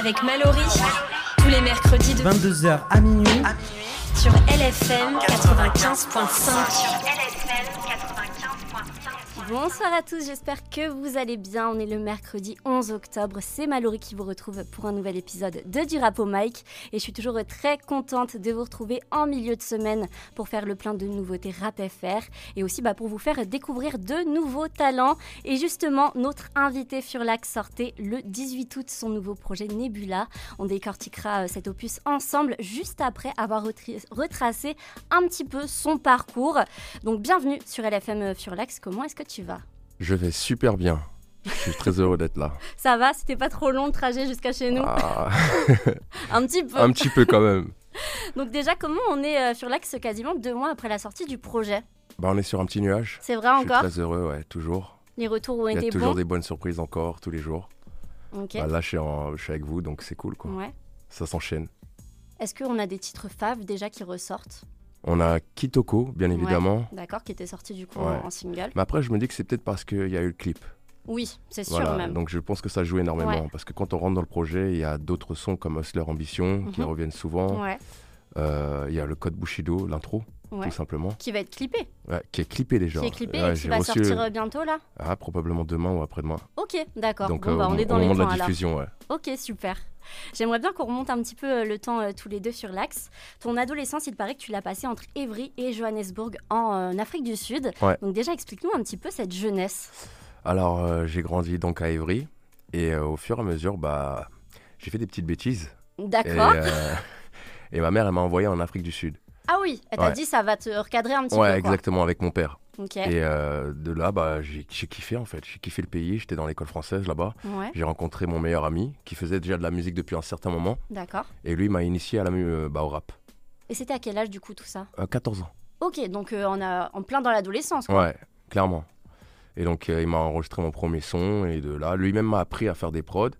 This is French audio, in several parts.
avec Mallory. Tous les mercredis de 22h à minuit. sur LFM 95.5. Bonsoir à tous, j'espère que vous allez bien. On est le mercredi 11 octobre. C'est Mallory qui vous retrouve pour un nouvel épisode de Du Rap au Mike. Et je suis toujours très contente de vous retrouver en milieu de semaine pour faire le plein de nouveautés rap FR et aussi bah, pour vous faire découvrir de nouveaux talents. Et justement, notre invité Furlax sortait le 18 août son nouveau projet Nebula. On décortiquera euh, cet opus ensemble juste après avoir retracé un petit peu son parcours. Donc bienvenue sur LFM Furlax. Comment est-ce que tu vas Je vais super bien. Je suis très heureux d'être là. Ça va, c'était pas trop long le trajet jusqu'à chez nous Ah, Un petit peu. un petit peu quand même. Donc déjà, comment on est euh, sur l'axe quasiment deux mois après la sortie du projet? Bah, on est sur un petit nuage. C'est vrai Je suis encore? très heureux, ouais, toujours. Les retours ont Il y a été toujours bons? des bonnes surprises encore, tous les jours. Ok. Bah, là, je suis, en- je suis avec vous, donc c'est cool, quoi. Ouais. Ça s'enchaîne. Est-ce qu'on a des titres faves déjà qui ressortent? On a Kitoko, bien évidemment. D'accord, qui était sorti du coup Ouais. en, single. Mais après, je me dis que c'est peut-être parce qu'il y a eu le clip. Oui, c'est sûr Voilà, même. donc je pense que ça joue énormément. Ouais. Parce que quand on rentre dans le projet, il y a d'autres sons comme Hustler Ambition qui Mhm. reviennent souvent. Euh, Il y a le code Bushido, l'intro, ouais. tout simplement. Qui va être clippé. Ouais, qui est clippé déjà. Qui est clippé et qui va reçu- sortir euh, bientôt là Ah, probablement demain ou après-demain. Ok, d'accord. Donc Bon, euh, bah, on est dans au les moment de la alors. diffusion, ouais. Ok, super. J'aimerais bien qu'on remonte un petit peu euh, le temps euh, tous les deux sur l'axe. Ton adolescence, il paraît que tu l'as passée entre Évry et Johannesburg en euh, Afrique du Sud. Ouais. Donc déjà, explique-nous un petit peu cette jeunesse. Alors, euh, j'ai grandi donc à Évry et au fur et à mesure, bah, j'ai fait des petites bêtises. Et, D'accord. euh, et ma mère, elle m'a envoyé en Afrique du Sud. Ah oui, elle t'a ouais. dit ça va te recadrer un petit ouais, peu. quoi. exactement, avec mon père. Et euh, de là, bah, j'ai kiffé en fait. J'ai kiffé le pays. J'étais dans l'école française là-bas. Ouais, J'ai rencontré mon meilleur ami qui faisait déjà de la musique depuis un certain moment. d'accord. Et lui m'a initié à la, euh, bah, au rap. Et c'était à quel âge du coup tout ça? Euh, 14 ans. Ok, donc euh, on a en plein dans l'adolescence. Ouais, clairement. Et donc, il m'a enregistré mon premier son. Et de là, lui-même m'a appris à faire des prods.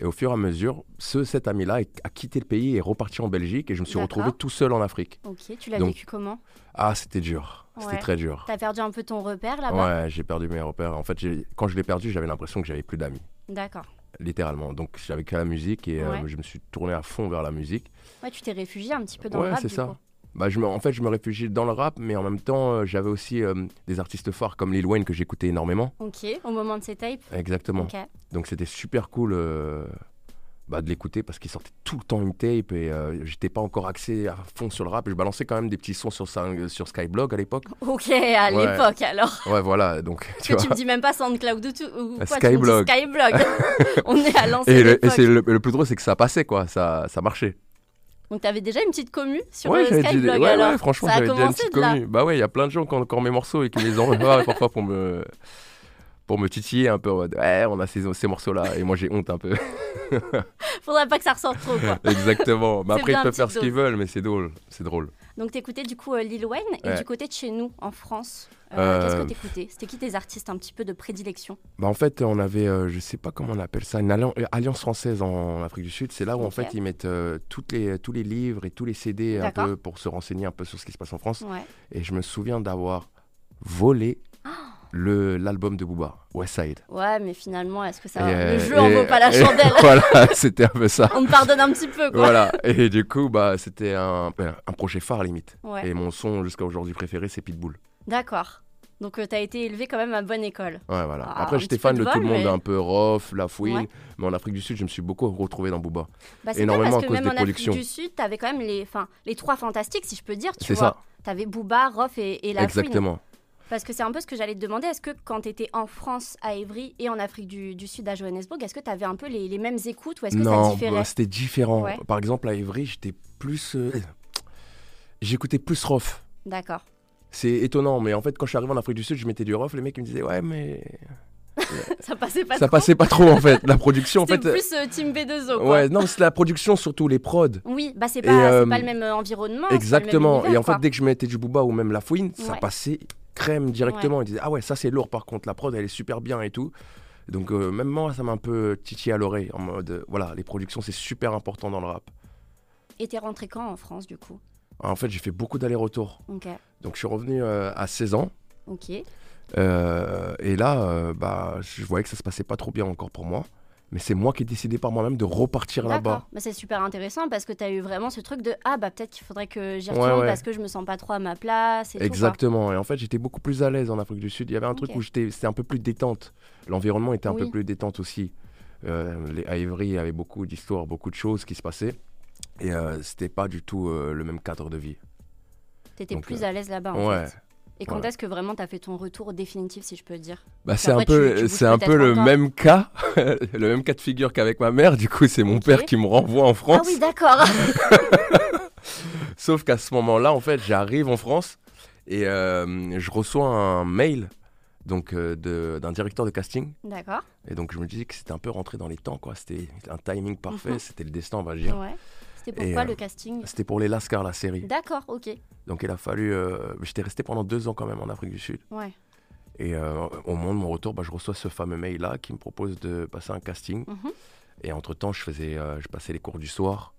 Et au fur et à mesure, ce, cet ami-là a quitté le pays et est reparti en Belgique. Et je me suis retrouvé tout seul en Afrique. Ok, tu l'as vécu comment? Ah, c'était dur. C'était Ouais. très dur. T'as perdu un peu ton repère là-bas? Ouais, j'ai perdu mes repères. En fait, quand je l'ai perdu, j'avais l'impression que j'avais plus d'amis. D'accord. Littéralement. Donc, j'avais que la musique et euh, Ouais. je me suis tourné à fond vers la musique. Ouais, tu t'es réfugié un petit peu dans le ouais, c'est ça. coup. Bah, je me, en fait, je me réfugiais dans le rap, mais en même temps, euh, j'avais aussi euh, des artistes phares comme Lil Wayne que j'écoutais énormément. Ok, au moment de ces tapes. Exactement. Donc, c'était super cool euh, bah, de l'écouter parce qu'il sortait tout le temps une tape et euh, j'étais pas encore axé à fond sur le rap. Je balançais quand même des petits sons sur, sur Skyblog à l'époque. Ok, à Ouais. l'époque alors. Ouais, voilà. Donc, tu que tu me dis même pas SoundCloud ou tout. Ou Skyblog. Skyblog. On est à l'ancienne Et, le, et le plus drôle, c'est que ça passait, quoi. Ça, ça marchait. Donc t'avais déjà une petite commu sur ouais, euh, j'avais dit- Skyblog ouais, alors. ouais, franchement, j'avais déjà une petite commune. Bah ouais, il y a plein de gens qui ont encore mes morceaux et qui les envoient parfois pour me, pour me titiller un peu. en mode, Ouais, on a ces, ces morceaux-là. Et moi, j'ai honte un peu. Faudrait pas que ça ressorte trop quoi. Exactement. Mais après, ils peuvent faire ce qu'ils veulent, mais c'est drôle. C'est drôle. Donc t'écoutais du coup euh, Lil Wayne et Ouais. du côté de chez nous en France. euh, Euh, Qu'est-ce que t'écoutais? C'était qui tes artistes un petit peu de prédilection? Bah en fait, on avait, euh, je sais pas comment on appelle ça, une allian- alliance française en Afrique du Sud. C'est là où en fait ils mettent euh, toutes les, tous les livres et tous les CD un peu pour se renseigner un peu sur ce qui se passe en France. Ouais. Et je me souviens d'avoir volé l'album de Booba, West Side. Ouais, mais finalement, est-ce que ça. Et, Le euh, jeu en vaut pas la chandelle. voilà, c'était un peu ça. On te pardonne un petit peu quoi. Voilà. Et du coup, bah c'était un, un projet phare limite. Ouais. Et mon son jusqu'à aujourd'hui préféré, c'est Pitbull. D'accord. Donc euh, t'as été élevé quand même à bonne école. Ouais, voilà. Ah, Après, j'étais fan de tout le monde, mais- un peu Rof, La Fouine. Ouais. Mais en Afrique du Sud, je me suis beaucoup retrouvé dans Booba. Bah, Énormément parce à que cause même des en Afrique du Sud, t'avais quand même les, enfin, les trois fantastiques, si je peux dire, tu C'est ça, T'avais Booba, Rof et, et La Fouine. Parce que c'est un peu ce que j'allais te demander. Est-ce que quand t'étais en France, à Évry, et en Afrique du, du Sud, à Johannesburg, est-ce que t'avais un peu les, les mêmes écoutes ou est-ce que ça Non, différait bah, c'était différent. Ouais. Par exemple, à Évry, j'étais plus. euh, J'écoutais plus Rof. D'accord. C'est étonnant, mais en fait, quand je suis arrivé en Afrique du Sud, je mettais du Rof. Les mecs ils me disaient, ouais, mais. Ça passait pas ça trop. passait pas trop en fait. La production, en fait. plus euh, Team B2O, quoi. Ouais, non, c'est la production, surtout les prods. Oui, bah c'est pas, euh, le même euh, environnement. même Exactement. univers, Et en quoi. fait, dès que je mettais du Booba ou même La Fouine, ça passait crème directement. Ils disaient, ah ouais, ça c'est lourd par contre, la prod elle est super bien et tout. Donc, euh, même moi, ça m'a un peu titillé à l'oreille. En mode, euh, voilà, les productions c'est super important dans le rap. Et t'es rentré quand en France, du coup? En fait, j'ai fait beaucoup d'allers-retours. Donc, je suis revenu euh, à 16 ans. Ok. Et là, bah, je voyais que ça se passait pas trop bien encore pour moi. Mais c'est moi qui ai décidé par moi-même de repartir là-bas. Bah, c'est super intéressant parce que tu as eu vraiment ce truc de ah bah peut-être qu'il faudrait que j'y retourne ouais. parce que je me sens pas trop à ma place et tout, quoi. Exactement. Et en fait, j'étais beaucoup plus à l'aise en Afrique du Sud. Il y avait un truc où j'étais, c'était un peu plus détente. L'environnement était un peu plus détente aussi. Euh, les, à Ivry, il y avait beaucoup d'histoires, beaucoup de choses qui se passaient. Et euh, c'était pas du tout euh, le même cadre de vie. T'étais plus euh, à l'aise là-bas en ouais. fait. Et quand est-ce que vraiment t'as fait ton retour définitif si je peux dire? Bah, c'est un tu- peu, tu c'est un peu le encore. même cas, le même cas de figure qu'avec ma mère. Du coup, c'est mon père qui me renvoie en France. Ah oui d'accord. Sauf qu'à ce moment-là, en fait, j'arrive en France et euh, je reçois un mail donc euh, de- d'un directeur de casting. d'accord. Et donc je me disais que c'était un peu rentré dans les temps, quoi. C'était un timing parfait, Mhm. c'était le destin, on va dire. Ouais. C'était Et, pourquoi euh, le casting? C'était pour les Lascar, la série. D'accord, ok. Donc il a fallu. euh, J'étais resté pendant deux ans quand même en Afrique du Sud. Ouais. Et euh, au moment de mon retour, bah, je reçois ce fameux mail-là qui me propose de passer un casting. Mhm. Et entre-temps, je, faisais, je passais les cours du soir.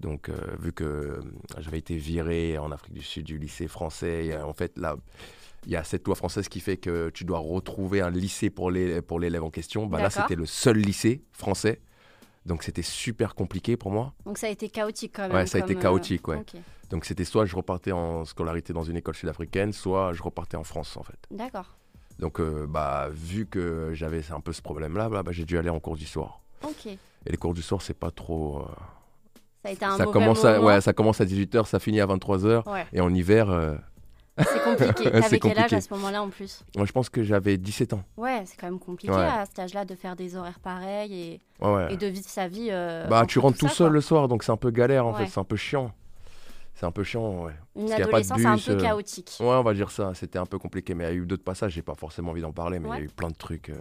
Donc, euh, vu que j'avais été viré en Afrique du Sud du lycée français, a- en fait, là, il y a cette loi française qui fait que tu dois retrouver un lycée pour les- pour l'élève en question. Bah, là, c'était le seul lycée français. Donc, c'était super compliqué pour moi. Donc ça a été chaotique quand même. Ouais, ça a été euh, chaotique, ouais. Donc, c'était soit je repartais en scolarité dans une école sud-africaine, soit je repartais en France, en fait. D'accord. Donc, euh, bah, vu que j'avais un peu ce problème-là, bah, bah, j'ai dû aller en cours du soir. Ok. Et les cours du soir, c'est pas trop. euh, Ça a été un ça, commence à, ouais, ça commence à 18h, ça finit à 23h. Ouais, Et en hiver, euh, c'est compliqué. T'avais quel âge à ce moment-là en plus? Moi, je pense que j'avais 17 ans. Ouais, c'est quand même compliqué Ouais. à cet âge-là de faire des horaires pareils et, Ouais, ouais. et de vivre sa vie. euh, bah, tu rentres tout ça, seul quoi. le soir, donc c'est un peu galère en fait, c'est un peu chiant. C'est un peu chiant, ouais. Une Parce adolescence un peu euh, chaotique. Ouais, on va dire ça, c'était un peu compliqué, mais il y a eu d'autres passages, j'ai pas forcément envie d'en parler, mais il y a eu plein de trucs. euh,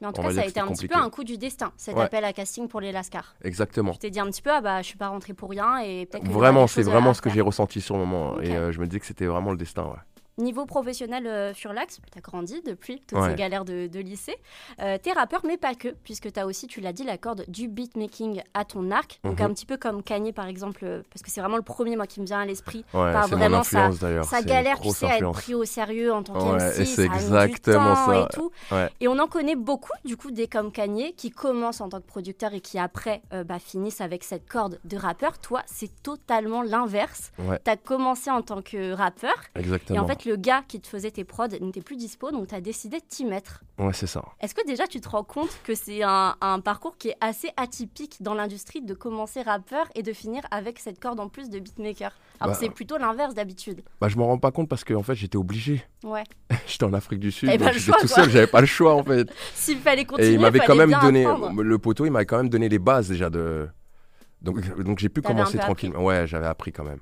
Mais en tout cas, ça a été un petit peu un coup du destin, cet Ouais. appel à casting pour les Lascars. Exactement. Tu t'es dit un petit peu, ah bah je suis pas rentrée pour rien et Vraiment, c'est vraiment ce que j'ai ressenti sur le moment. Et euh, je me dis que c'était vraiment le destin, ouais. Niveau professionnel euh, sur l'axe, tu as grandi depuis toutes Ouais. ces galères de, de lycée. Euh, t'es rappeur, mais pas que, puisque tu as aussi, tu l'as dit, la corde du beatmaking à ton arc. Donc Mhm. un petit peu comme Kanye par exemple, euh, parce que c'est vraiment le premier moi qui me vient à l'esprit. Ouais, mon vraiment sa-. Sa galère, tu sais, à être pris au sérieux en tant Ouais, qu'MC, ça du exactement temps ça. et tout. Et on en connaît beaucoup, du coup, des comme Kanye, qui commencent en tant que producteur et qui après euh, bah, finissent avec cette corde de rappeur. Toi, c'est totalement l'inverse. Tu as commencé en tant que rappeur, exactement. et en fait, le gars qui te faisait tes prods n'était plus dispo, donc tu as décidé de t'y mettre. Ouais, c'est ça. Est-ce que déjà tu te rends compte que c'est un, un parcours qui est assez atypique dans l'industrie de commencer rappeur et de finir avec cette corde en plus de beatmaker? Alors Bah, c'est plutôt l'inverse d'habitude. Bah, je m'en rends pas compte parce que en fait, j'étais obligé. Ouais. J'étais en Afrique du Sud, j'étais tout quoi. seul, j'avais pas le choix en fait. S'il fallait continuer, Et il m'avait quand même donné, apprendre. le poteau, il m'avait quand même donné les bases déjà de. Donc, donc j'ai pu commencer tranquillement. Ouais, j'avais appris quand même.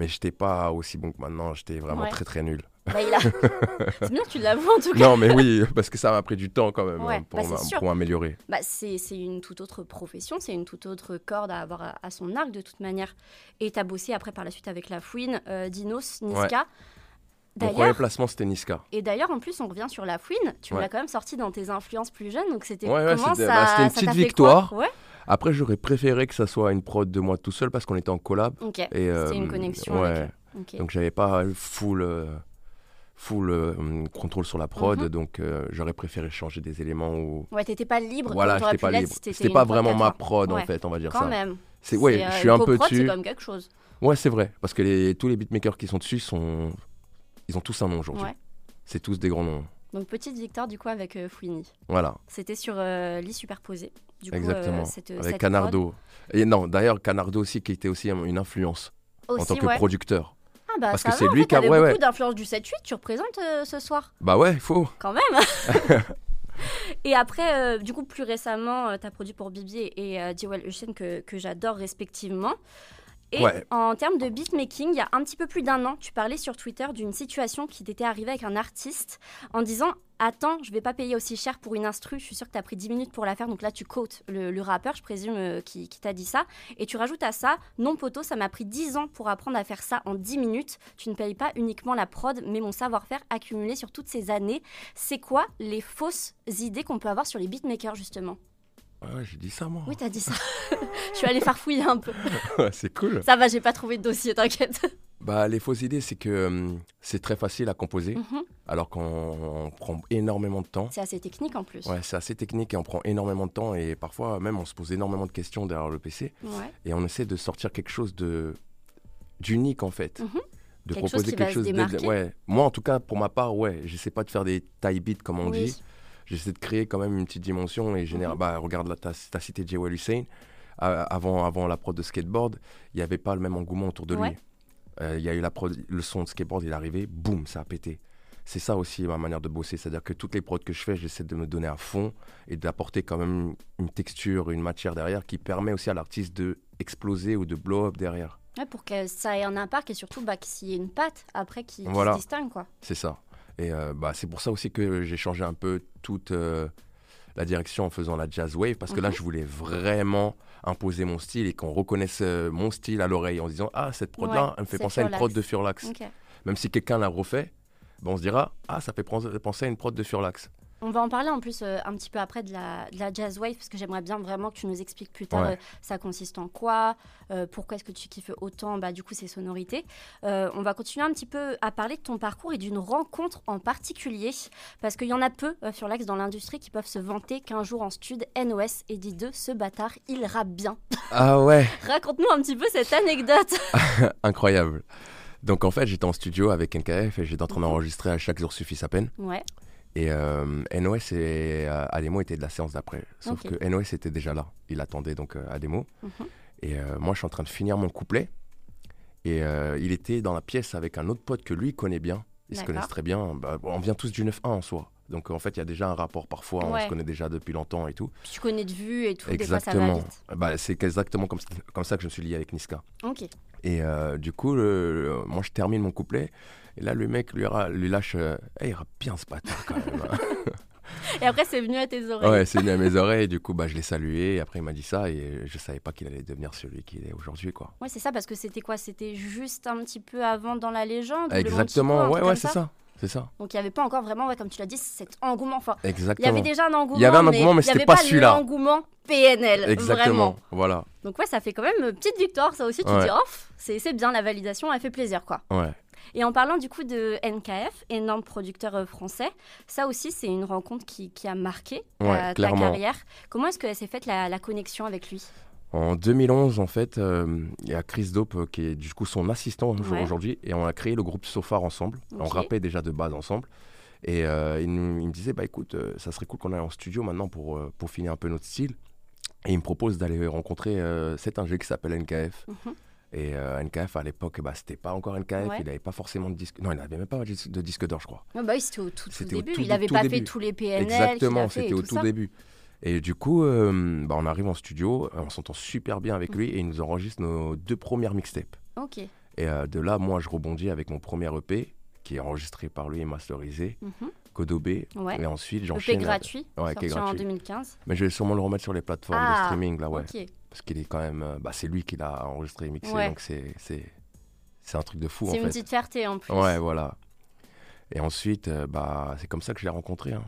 Mais j'étais pas aussi bon que maintenant, j'étais vraiment Ouais. très très nul. Bah, a... c'est bien que tu l'avoues en tout cas. Non, mais oui, parce que ça m'a pris du temps quand même Ouais, hein, pour bah, pour m'améliorer. Bah, c'est c'est une toute autre profession, c'est une toute autre corde à avoir à, à son arc de toute manière. Et tu as bossé après par la suite avec La Fouine, euh, Dinos, Niska. Mon premier placement, c'était Niska. et d'ailleurs, en plus, on revient sur La Fouine. Tu Ouais. l'as quand même sorti dans tes influences plus jeunes, donc c'était Ouais, ouais, comment c'était- ça bah, c'était une petite victoire. Après, j'aurais préféré que ça soit une prod de moi tout seul parce qu'on était en collab. ok. Et, C'était euh, une connexion ouais. avec. Donc j'avais pas full, euh, full euh, contrôle sur la prod, Mhm. donc euh, j'aurais préféré changer des éléments ou. Ouais, t'étais pas libre Voilà, j'étais pas libre. si C'était pas vraiment ma prod en fait, on va dire Quand ça. même. C'est ouais, euh, je suis un peu C'est dessus. comme quelque chose. Ouais, c'est vrai, parce que les, tous les beatmakers qui sont dessus sont, ils ont tous un nom aujourd'hui. Ouais. C'est tous des grands noms. Donc petite victoire du coup avec euh, Fouini. Voilà, C'était sur euh, lit superposé. Du coup, exactement. euh, cette, Avec cette Canardo. Et non, d'ailleurs Canardo aussi qui était aussi une influence en tant que ouais. producteur. Ah bah Parce ça que c'est lui qui a- ouais, beaucoup ouais. d'influence du 7-8, tu représentes euh, ce soir, Bah ouais, il faut. quand même. et après, euh, du coup, plus récemment, tu as produit pour Bibi et euh, Jewel Hussein que, que j'adore respectivement. Et Ouais. en termes de beatmaking, il y a un petit peu plus d'un an, tu parlais sur Twitter d'une situation qui t'était arrivée avec un artiste en disant Attends, je vais pas payer aussi cher pour une instru, je suis sûre que tu as pris 10 minutes pour la faire. Donc là, tu quotes le, le rappeur, je présume, euh, qui, qui t'a dit ça. Et tu rajoutes à ça Non, poteau, ça m'a pris 10 ans pour apprendre à faire ça en 10 minutes. Tu ne payes pas uniquement la prod, mais mon savoir-faire accumulé sur toutes ces années. C'est quoi les fausses idées qu'on peut avoir sur les beatmakers, justement? Ouais, j'ai dit ça moi. Oui, t'as dit ça. je suis allée farfouiller un peu. Ouais, c'est cool. Ça va, j'ai pas trouvé de dossier, t'inquiète. Bah, les fausses idées, c'est que hum, c'est très facile à composer, Mhm. alors qu'on on prend énormément de temps. C'est assez technique en plus. Ouais, c'est assez technique et on prend énormément de temps et parfois même on se pose énormément de questions derrière le PC Ouais. et on essaie de sortir quelque chose de d'unique en fait. Mhm. De Quelque chose qui va se de, ouais. Moi en tout cas pour ma part ouais, j'essaie pas de faire des taille beats comme on Oui. dit. J'essaie de créer quand même une petite dimension et générer Mhm. bah regarde là t'as as cité Jewel Hussein Euh, avant avant la prod de skateboard, il n'y avait pas le même engouement autour de Ouais. lui. Euh, Il y a eu la prod, le son de skateboard, il est arrivé, boum, ça a pété. C'est ça aussi ma manière de bosser, c'est-à-dire que toutes les prods que je fais, j'essaie de me donner à fond et d'apporter quand même une texture, une matière derrière qui permet aussi à l'artiste de exploser ou de blow up derrière. Ouais, pour que ça ait un impact et surtout bah, qu'il y ait une patte après qui, se distingue. Quoi. C'est ça. Et euh, bah, c'est pour ça aussi que j'ai changé un peu toute euh, la direction en faisant la jazz wave parce que là, Mhm. je voulais vraiment imposer mon style et qu'on reconnaisse euh, mon style à l'oreille en se disant Ah, cette prod-là, Ouais, elle me fait penser à une Furlax. prod de Furlax. Même si quelqu'un l'a refait, ben, on se dira Ah, ça fait pens- penser à une prod de Furlax. On va en parler en plus euh, un petit peu après de la, de la jazz wave parce que j'aimerais bien vraiment que tu nous expliques plus tard Ouais. euh, ça consiste en quoi, euh, pourquoi est-ce que tu kiffes autant bah, du coup ces sonorités. On va continuer un petit peu à parler de ton parcours et d'une rencontre en particulier parce qu'il y en a peu sur l'axe dans l'industrie qui peuvent se vanter qu'un jour en stud NOS et dit de ce bâtard il rappe bien. Ah ouais Raconte-nous un petit peu cette anecdote. Incroyable. Donc en fait, j'étais en studio avec NKF et j'étais en train d'enregistrer à chaque jour suffit sa peine. Ouais, Et euh, NOS et euh, Ademo étaient de la séance d'après. Sauf que NOS était déjà là. Il attendait donc euh, Ademo. Mhm. Et euh, moi, je suis en train de finir mon couplet. Et il était dans la pièce avec un autre pote que lui connaît bien. Ils se connaissent très bien. Bah, on vient tous du 9-1 en soi. Donc en fait, il y a déjà un rapport parfois. On se connaît déjà depuis longtemps et tout. tu connais de vue et tout, Exactement. Bah, c'est exactement comme, comme ça que je me suis lié avec Niska. Ok, Et du coup, le- le- moi, je termine mon couplet. Et là, le mec lui, lâche euh, Eh, Il rappe bien ce bâtard quand même. hein. et après c'est venu à tes oreilles. ouais, c'est venu à mes oreilles. Du coup, bah, je l'ai salué. Et après, il m'a dit ça. Et je savais pas qu'il allait devenir celui qu'il est aujourd'hui. quoi. Ouais, c'est ça, parce que c'était quoi? C'était juste un petit peu avant dans la légende Exactement. Ouais, ouais, c'est ça? C'est ça. Donc il n'y avait pas encore vraiment, ouais, comme tu l'as dit, cet engouement. Enfin, il y Exactement. avait déjà un engouement. Il y avait un engouement, mais il y c'était pas pas celui-là. l'engouement PNL. Exactement. Vraiment. Voilà. Donc ouais, ça fait quand même une petite victoire, ça aussi. Tu Ouais. dis, oh, c'est c'est bien, la validation, elle fait plaisir, quoi. Ouais. Et en parlant du coup de NKF, énorme producteur euh, français, ça aussi c'est une rencontre qui, qui a marqué Ouais, ta, carrière. Comment est-ce que s'est faite la, la connexion avec lui? En 2011, en fait, euh, il y a Chris Dope euh, qui est du coup son assistant jour Ouais. aujourd'hui. Et on a créé le groupe Sofar ensemble. On rappait déjà de base ensemble. Et euh, il, nous- il me disait, bah écoute, ça serait cool qu'on aille en studio maintenant pour, pour finir un peu notre style. Et il me propose d'aller rencontrer cet ingé qui s'appelle NKF. Mhm. Et euh, NKF à l'époque, bah, c'était pas encore NKF, Ouais. il n'avait pas forcément de disque. Non, il n'avait même pas de disque- d'or, je crois. Ah bah oui, c'était au tout, tout début. tout, il n'avait pas début. fait tous les PNL. Exactement, c'était au tout début. Et du coup, euh, bah, on arrive en studio, on s'entend super bien Mm. avec lui et il nous enregistre nos deux premières mixtapes. Ok. Et euh, de là, moi, je rebondis avec mon premier EP qui est enregistré par lui et masterisé. Codobé. Ouais. Et ensuite, j'enchaîne. P gratuit, Ouais, qui est sorti en gratuit. 2015. Mais je vais sûrement le remettre sur les plateformes Ah, de streaming, là, ouais. Ok. Parce qu'il est quand même. euh, bah, c'est lui qui l'a enregistré et mixé, Ouais. donc c'est, c'est, c'est un truc de fou, C'est une fait. petite fierté en plus. Ouais, voilà. Et ensuite, euh, bah, c'est comme ça que je l'ai rencontré. hein.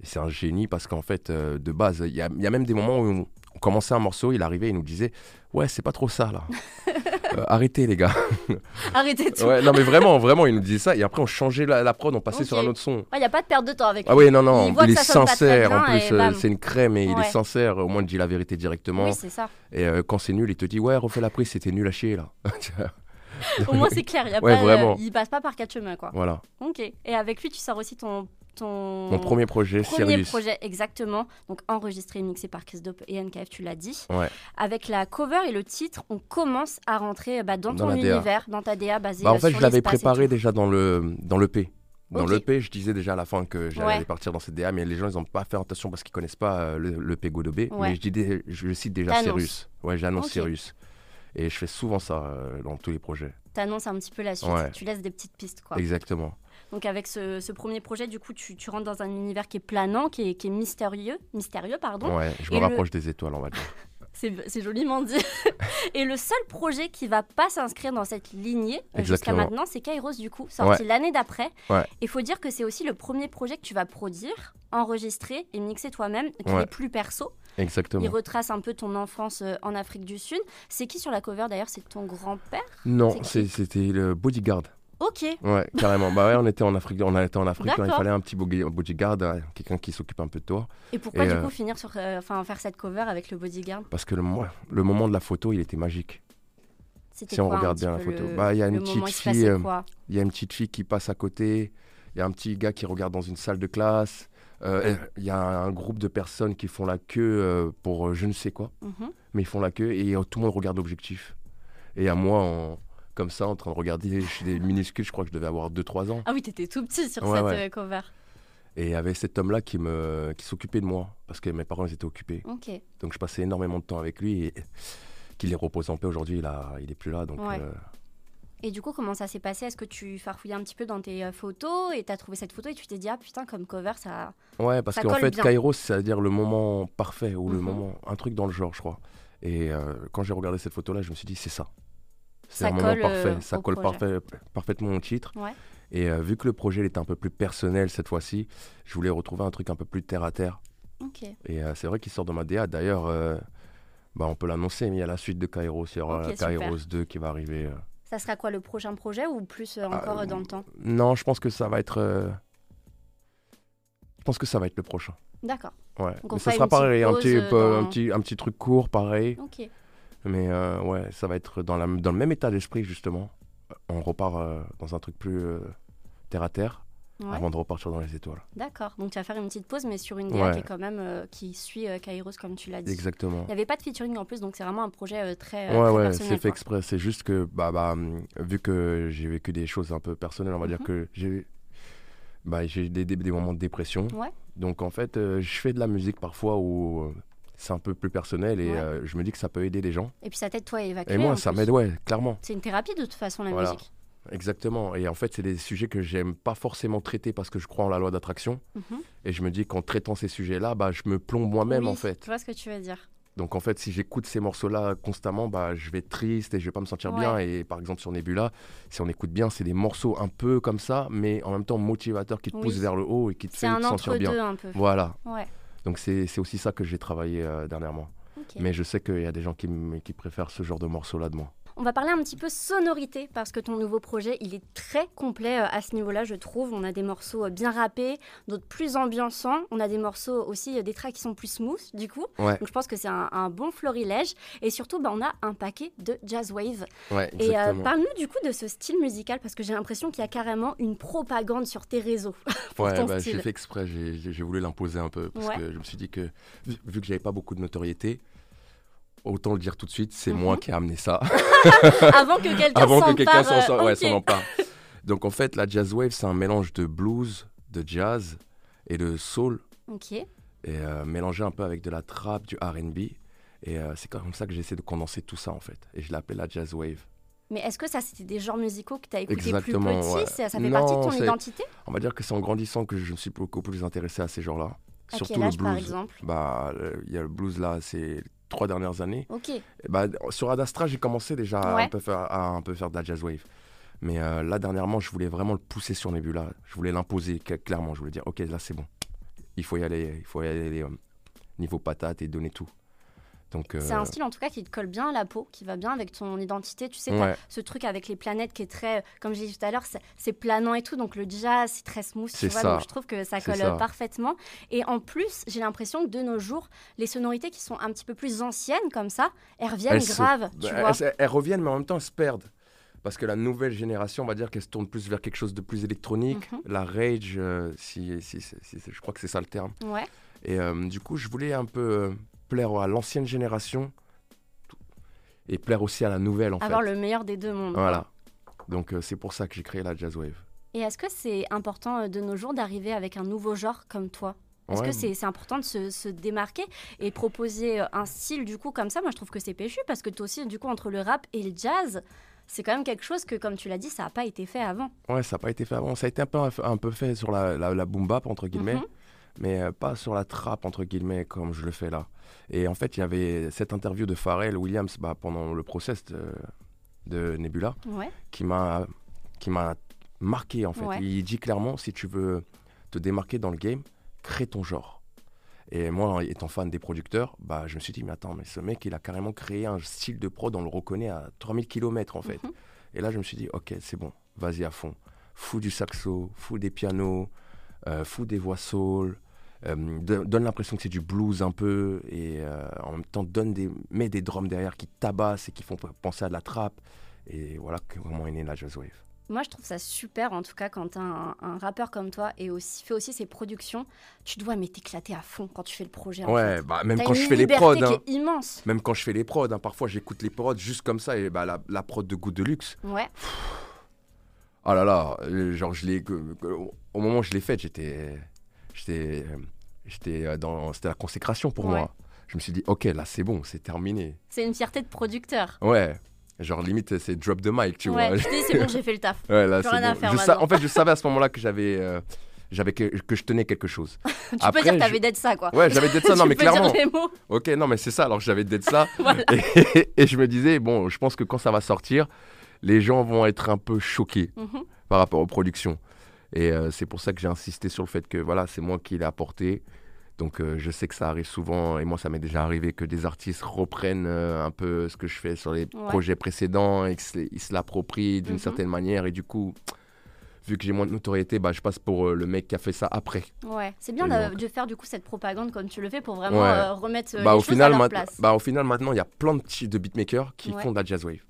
Et c'est un génie parce qu'en fait, euh, de base, il y a, il y a même des moments où on, commençait un morceau, il arrivait, il nous disait Ouais, c'est pas trop ça là. Euh, arrêtez les gars. Arrêtez tout. Ouais, non mais vraiment, vraiment, il nous disait ça. Et après, on changeait la, la prod, on passait sur un autre son. Il n'y a pas de perte de temps avec Ah lui. oui, non, non, Il est sincère. En plus, euh, c'est une crème et il Ouais. est sincère. Au moins, il dit la vérité directement. Oui, c'est ça. Et euh, quand c'est nul, il te dit Ouais, refais la prise, c'était nul à chier là. Au moins, c'est clair. Il y a Ouais, pas, vraiment. il passe pas par quatre chemins, quoi. voilà. Ok. Et avec lui, tu sors aussi ton. Ton... Mon premier projet, Premier Sirius. projet, exactement. Donc enregistré et mixé par Chris Dope et NKF, tu l'as dit. Ouais. Avec la cover et le titre, on commence à rentrer bah, dans, Dans ton DA. univers, dans ta DA basée Bah, en fait, sur je l'avais préparé déjà dans le dans l'EP. Dans Ok. l'EP, je disais déjà à la fin que j'allais Ouais. partir dans cette DA, mais les gens ils n'ont pas fait attention parce qu'ils connaissent pas euh, le- l'EP Godobé. Ouais. Mais je, dis dé- je cite déjà. Cyrus. Ouais, j'annonce Ok. Cyrus. Et je fais souvent ça euh, dans tous les projets. T'annonces un petit peu la suite. Ouais. Tu laisses des petites pistes, quoi. Exactement. Donc avec ce, ce premier projet, du coup, tu, tu rentres dans un univers qui est planant, qui est, qui est mystérieux, mystérieux, pardon. Ouais, je me Et le- rapproche des étoiles, on va dire. C'est joliment dit. Et le seul projet qui va pas s'inscrire dans cette lignée euh, jusqu'à maintenant, c'est Kairos du coup, sorti l'année d'après. Ouais. Il faut dire que c'est aussi le premier projet que tu vas produire, enregistrer et mixer toi-même, qui Ouais. est plus perso. Exactement. Il retrace un peu ton enfance euh, en Afrique du Sud. C'est qui sur la cover d'ailleurs? C'est ton grand-père? Non, c'était le bodyguard. Ok. Ouais, carrément. bah ouais, on était en Afrique, on été en Afrique, quand il fallait un petit body- bodyguard, euh, quelqu'un qui s'occupe un peu de toi. Et pourquoi Et, du euh, coup finir sur, euh, enfin faire cette cover avec le bodyguard? Parce que le, le moment de la photo, il était magique. C'était Si on quoi, un regarde bien la photo. Bah, il y a une petite fille, euh, Il y a une petite fille qui passe à côté, il y a un petit gars qui regarde dans une salle de classe, euh, il y a un groupe de personnes qui font la queue euh, pour je ne sais quoi, Mhm. mais ils font la queue et euh, tout le monde regarde l'objectif. Et à moi, en- comme ça, en train de regarder, des minuscules, je crois que je devais avoir 2-3 ans. Ah oui, t'étais tout petit sur Ouais, cette ouais. euh, cover. Et il y avait cet homme-là qui, me, qui s'occupait de moi, parce que mes parents ils étaient occupés. Ok. Donc je passais énormément de temps avec lui et qu'il les repose en paix aujourd'hui, il, a- il est plus là. Donc, Ouais. euh, Et du coup, comment ça s'est passé? Est-ce que tu farfouillais un petit peu dans tes euh, photos et t'as trouvé cette photo et tu t'es dit ah putain comme cover ça. Ouais, parce qu'en fait, bien. Kairos, c'est-à-dire le moment parfait ou le Mhm. moment, un truc dans le genre, je crois. Et euh, quand j'ai regardé cette photo-là, je me suis dit, c'est ça. C'est Ça un moment colle, parfait, euh, ça colle parfait, parfaitement au titre. Ouais. Et euh, vu que le projet il était un peu plus personnel cette fois-ci, je voulais retrouver un truc un peu plus terre à terre. Et euh, c'est vrai qu'il sort de ma DA. D'ailleurs, euh, bah, on peut l'annoncer, mais il y a la suite de Kairos. Il y aura. Kairos 2 qui va arriver. euh. Ça sera quoi le prochain projet ou plus euh, encore Ah, euh, dans le temps? Non, je pense que ça va être. euh, Je pense que ça va être le prochain. D'accord. Ouais. Donc on Mais ça sera pareil, un petit, euh, un, petit, un petit truc court, pareil. Ok. Mais euh, ouais, ça va être dans, la, dans le même état d'esprit, justement. On repart euh, dans un truc plus euh, terre à terre Ouais. avant de repartir dans les étoiles. D'accord. Donc tu vas faire une petite pause mais sur une DA Ouais. qui est quand même euh, qui suit euh, Kairos comme tu l'as dit. Exactement. Il n'y avait pas de featuring en plus donc c'est vraiment un projet euh, très, euh, Ouais, très ouais, c'est fait quoi. exprès. C'est juste que, bah, bah, hum, vu que j'ai vécu des choses un peu personnelles, on va dire Mhm. que j'ai bah, j'ai des, des, des moments de dépression. Ouais. Donc, en fait, euh, je fais de la musique parfois où euh, c'est un peu plus personnel et Ouais. euh, je me dis que ça peut aider les gens. Et puis ça t'aide toi à évacuer. Et moi, ça m'aide, ouais, clairement. C'est une thérapie de toute façon la Voilà. musique. Exactement. Et en fait, c'est des sujets que j'aime pas forcément traiter parce que je crois en la loi d'attraction. Mhm. Et je me dis qu'en traitant ces sujets-là, bah, je me plombe moi-même, Oui, en fait. Je vois ce que tu veux dire. Donc en fait, si j'écoute ces morceaux-là constamment, bah, je vais être triste et je vais pas me sentir Ouais. bien. Et par exemple sur Nebula, si on écoute bien, c'est des morceaux un peu comme ça, mais en même temps motivateurs qui te Oui. poussent vers le haut et qui te C'est un te sentir bien. entre-deux un peu. Voilà. Ouais. Donc c'est aussi ça que j'ai travaillé euh, dernièrement. Mais je sais qu'il y a des gens qui, qui préfèrent ce genre de morceaux-là de moi. On va parler un petit peu sonorité parce que ton nouveau projet, il est très complet euh, à ce niveau-là, je trouve. On a des morceaux euh, bien rappés, d'autres plus ambiançants. On a des morceaux aussi, euh, des tracks qui sont plus smooth, du coup. Ouais, Donc je pense que c'est un, un bon florilège. Et surtout, bah, on a un paquet de jazz wave. ouais, Et euh, parle-nous du coup de ce style musical parce que j'ai l'impression qu'il y a carrément une propagande sur tes réseaux. pour Ouais, ton bah, j'ai fait exprès, j'ai voulu l'imposer un peu parce Ouais. que je me suis dit que vu, vu que j'avais pas beaucoup de notoriété, autant le dire tout de suite, c'est Mhm. moi qui ai amené ça. Avant que quelqu'un s'en que quelqu'un parle, s'en sorte, ouais, ok. s'en empare. Donc en fait, la jazz wave, c'est un mélange de blues, de jazz et de soul, Ok. et euh, mélangé un peu avec de la trap, du R&B. Et euh, c'est comme ça que j'essaie de condenser tout ça en fait. Et je l'appelle la jazz wave. Mais est-ce que ça, c'était des genres musicaux que tu as écoutés plus petit ouais. Ça, ça fait Non, partie de ton identité? On va dire que c'est en grandissant que je me suis beaucoup plus intéressé à ces genres-là. Surtout quel âge, le par blues. exemple? Bah, il y a le blues là, c'est trois dernières années. Ok. Bah, sur Ad Astra, j'ai commencé déjà à, un peu faire, à un peu faire de la jazz wave. Mais euh, là, dernièrement, je voulais vraiment le pousser sur Nebula. Je voulais l'imposer cl- clairement. Je voulais dire, ok, là, c'est bon. Il faut y aller, il faut y aller euh, niveau patate et donner tout. Donc, euh, C'est un style en tout cas qui te colle bien à la peau, qui va bien avec ton identité. Tu sais, ouais, ce truc avec les planètes qui est très, comme j'ai dit tout à l'heure, c'est- planant et tout. Donc le jazz, c'est très smooth, tu vois. ça. Donc je trouve que ça colle ça. parfaitement. Et en plus, j'ai l'impression que de nos jours, les sonorités qui sont un petit peu plus anciennes comme ça, elles reviennent Elles se- tu bah, vois. elles, elles reviennent, mais en même temps, elles se perdent. Parce que la nouvelle génération, on va dire qu'elle se tourne plus vers quelque chose de plus électronique. Mhm. La rage, euh, si, si- si- si- je crois que c'est ça le terme. Ouais. Et euh, du coup, je voulais un peu plaire à l'ancienne génération et plaire aussi à la nouvelle, en Avoir fait. le meilleur des deux mondes. Voilà. Donc, euh, c'est pour ça que j'ai créé la Jazz Wave. Et est-ce que c'est important euh, de nos jours d'arriver avec un nouveau genre comme toi? Est-ce Ouais. que c'est c'est important de se, se démarquer et proposer euh, un style du coup comme ça? Moi je trouve que c'est péchu parce que toi aussi du coup entre le rap et le jazz, c'est quand même quelque chose que comme tu l'as dit ça n'a pas été fait avant. Ouais, ça n'a pas été fait avant. Ça a été un peu, un peu fait sur la, la, la boom bap, entre guillemets. Mhm. mais euh, pas sur la trappe, entre guillemets, comme je le fais là. Et en fait, il y avait cette interview de Pharrell Williams bah, pendant le process de, de Nebula Ouais. qui m'a qui m'a marqué en fait. Ouais. Il dit clairement si tu veux te démarquer dans le game, crée ton genre. Et moi, étant fan des producteurs, bah, je me suis dit, mais attends, mais ce mec, il a carrément créé un style de prod, on le reconnaît à 3000 km en fait. Mhm. Et là, je me suis dit, ok, c'est bon, vas-y à fond. Fous du saxo, fous des pianos, euh, fous des voix soul, donne l'impression que c'est du blues un peu, et euh, en même temps, donne des, mets des drums derrière qui tabassent et qui font penser à de la trappe. Et voilà comment est née la Jazz Wave. Moi, je trouve ça super, en tout cas, quand un, un rappeur comme toi et aussi fait aussi ses productions, tu dois mais t'éclater à fond quand tu fais le projet. en Ouais, fait. bah, même quand une je fais les liberté prods, qui hein, est immense. même quand je fais les prods, hein, parfois j'écoute les prods juste comme ça, et bah, la, la prod de Goût de Luxe, Ouais. Oh là là, euh, genre je l'ai, au moment où je l'ai faite, j'étais, j'étais, euh, j'étais euh, dans, c'était la consécration pour Ouais. moi. Je me suis dit, ok, là c'est bon, c'est terminé. C'est une fierté de producteur. Ouais, genre limite c'est drop the mic, tu ouais, vois. je dis, c'est bon, j'ai fait le taf. Ouais, là c'est rien à faire Je sa- maintenant. en fait, je savais à ce moment-là que j'avais, euh, j'avais que, que je tenais quelque chose. tu Après, peux dire que t'avais d'être ça, quoi. Ouais, j'avais dit ça, non mais clairement. Ok, non mais c'est ça. Alors j'avais d'être ça. Voilà. et, et je me disais, bon, je pense que quand ça va sortir, les gens vont être un peu choqués. Mhm. par rapport aux productions. Et euh, c'est pour ça que j'ai insisté sur le fait que voilà, c'est moi qui l'ai apporté. Donc euh, je sais que ça arrive souvent, et moi ça m'est déjà arrivé que des artistes reprennent euh, un peu ce que je fais sur les Ouais. projets précédents et qu'ils se l'approprient d'une Mhm. certaine manière. Et du coup, vu que j'ai moins de notoriété, bah, je passe pour euh, le mec qui a fait ça après. Ouais, c'est bien de, faire du coup cette propagande comme tu le fais pour vraiment Ouais. euh, remettre euh, bah, les au choses final, à leur place. bah, au final, maintenant, il y a plein de, beatmakers qui Ouais. font de la jazz wave.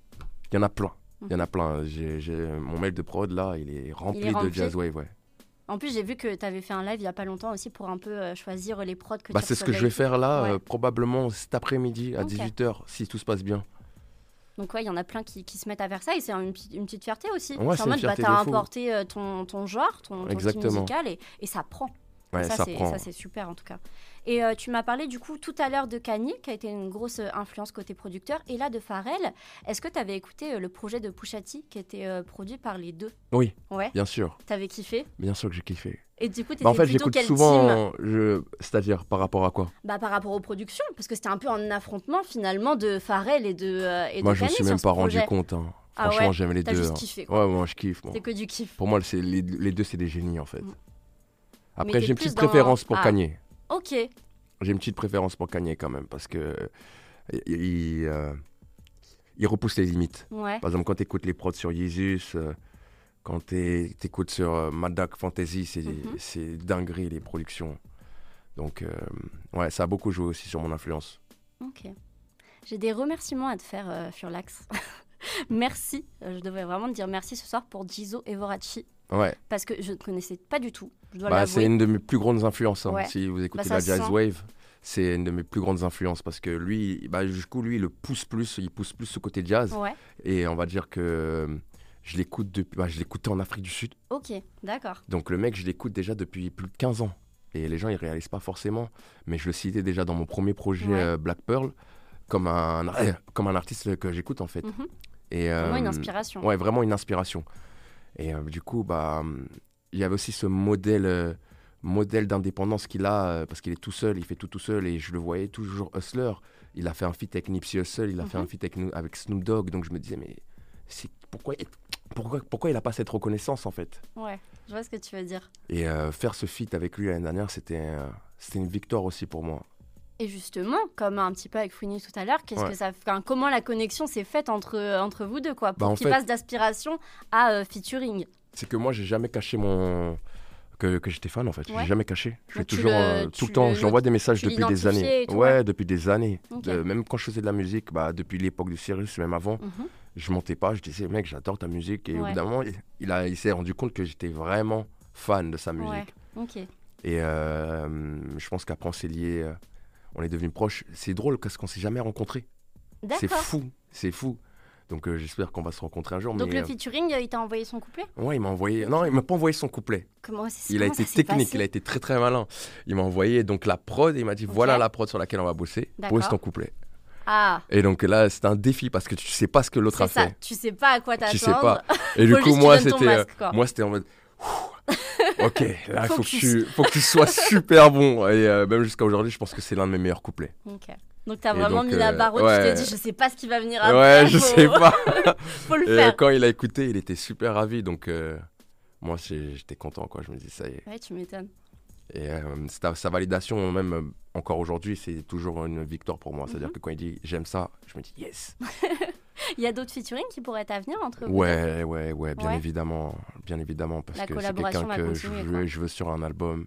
Il y en a plein. Il y en a plein. Mon mail de prod, là, il est rempli, rempli. de jazz wave. Ouais. En plus, j'ai vu que tu avais fait un live il y a pas longtemps aussi pour un peu euh, choisir les prods que Bah, c'est ce que je vais faire là, Ouais. euh, probablement cet après-midi à Ok. 18h, si tout se passe bien. Donc ouais, il y en a plein qui, qui se mettent à faire ça et c'est une, petite- une petite fierté aussi. Ouais, c'est en mode, bah, t'as importé euh, ton, ton genre, ton, ton style musical et, et ça prend. Ouais, ça, ça, c'est, super en tout cas. Et euh, tu m'as parlé du coup tout à l'heure de Kanye, qui a été une grosse euh, influence côté producteur, et là de Pharrell. Est-ce que tu avais écouté euh, le projet de Pusha T qui était euh, produit par les deux? Oui, Ouais, bien sûr. t'avais kiffé? Bien sûr que j'ai kiffé. Et du coup, t'étais Bah, en fait, j'écoute souvent, je... c'est-à-dire par rapport à quoi? Bah par rapport aux productions, parce que c'était un peu un affrontement finalement de Pharrell et de et Moi, de je me suis même pas rendu compte. hein. Ah Franchement, ouais j'aime les deux. juste hein. kiffé quoi. Ouais, moi, je kiffe. C'est que du kiff. Pour moi, les deux, c'est des génies, en fait. Mm. Après, j'ai une petite dans- préférence pour Ah. Kanye. Ok. J'ai une petite préférence pour Kanye quand même, parce que il, il, euh, il repousse les limites. Ouais. Par exemple, quand tu écoutes les prods sur Jesus, euh, quand tu écoutes sur euh, Mad Dog Fantasy, c'est c'est dinguerie les productions. Donc, euh, ouais, ça a beaucoup joué aussi sur mon influence. Ok. J'ai des remerciements à te faire, Furlax. merci. Je devrais vraiment te dire merci ce soir pour Gizo et Vorachi. Ouais, Parce que je ne connaissais pas du tout. Bah, c'est une de mes plus grandes influences. hein. Ouais. Si vous écoutez Bah, la Jazz. Wave, c'est une de mes plus grandes influences parce que lui, bah, du coup, lui, il le pousse plus, il pousse plus ce côté jazz. Ouais. Et on va dire que euh, je l'écoute depuis, bah, je l'écoutais en Afrique du Sud. Ok. D'accord. Donc le mec, je l'écoute déjà depuis plus de 15 ans. Et les gens, ils réalisent pas forcément. Mais je le citais déjà dans mon premier projet euh, Black Pearl comme un, comme un artiste que j'écoute en fait. Et, Vraiment une euh, inspiration. Ouais, vraiment une inspiration. Et euh, du coup, bah, hum, il y avait aussi ce modèle, euh, modèle d'indépendance qu'il a, euh, parce qu'il est tout seul, il fait tout tout seul, et je le voyais toujours hustler. Il a fait un feat avec Nipsey Hussle, il a fait Mhm. un feat avec, avec Snoop Dogg, donc je me disais, mais pourquoi, pourquoi, pourquoi il n'a pas cette reconnaissance en fait? Ouais. Je vois ce que tu veux dire. Et euh, faire ce feat avec lui l'année dernière, c'était euh, c'était une victoire aussi pour moi. Et justement, comme un petit peu avec Fouini tout à l'heure, qu'est-ce Ouais. que ça, enfin, comment la connexion s'est faite entre, entre vous deux, quoi, pour Bah, qu'il fait- passe d'aspiration à euh, featuring? C'est que moi, j'ai jamais caché mon. que, que j'étais fan en fait. Ouais. J'ai jamais caché. Je fais toujours le- euh, tout le temps. le- Je lui envoie des messages depuis des années. tout, ouais, ouais. depuis des années. De- même quand je faisais de la musique, bah, depuis l'époque de Cyrus, même avant, Mhm. je montais pas. Je disais, mec, j'adore ta musique. Et Ouais. évidemment, il, il, a- il s'est rendu compte que j'étais vraiment fan de sa musique. Ouais. Ok. Et euh, je pense qu'après, on s'est euh, on est devenus proches. C'est drôle parce qu'on s'est jamais rencontrés. C'est fou. C'est fou. Donc euh, j'espère qu'on va se rencontrer un jour. Donc mais, le euh, featuring, euh, il t'a envoyé son couplet? Ouais, il m'a envoyé. Non, il m'a pas envoyé son couplet. Comment c'est- Il a été technique, il a été très très malin. Il m'a envoyé donc la prod et il m'a dit voilà la prod sur laquelle on va bosser. Pose ton couplet. Ah, Et donc là, c'est un défi parce que tu sais pas ce que l'autre a ça. fait. Tu sais pas à quoi t'attendre. Tu sais pas. Et du coup, moi, c'était euh, moi c'était en mode ok, là, il faut que, tu, faut que tu sois super bon. Et euh, même jusqu'à aujourd'hui, je pense que c'est l'un de mes meilleurs couplets. Ok. Donc t'as Et vraiment donc, mis la euh, barre ouais. tu t'es dit je sais pas ce qui va venir après. ouais, je faut- sais pas. faut le Et faire. quand il a écouté, il était super ravi. Donc, euh, moi, j'étais content, quoi. Je me dis, ça y est. Ouais, tu m'étonnes. Et euh, sa, sa validation, même encore aujourd'hui, c'est toujours une victoire pour moi. C'est-à-dire Mhm. que quand il dit j'aime ça, je me dis yes. Il y a d'autres featuring qui pourraient à venir entre vous Ouais, ouais, ouais, bien Ouais. évidemment. Bien évidemment. Parce La que c'est quelqu'un que je veux, je veux sur un album.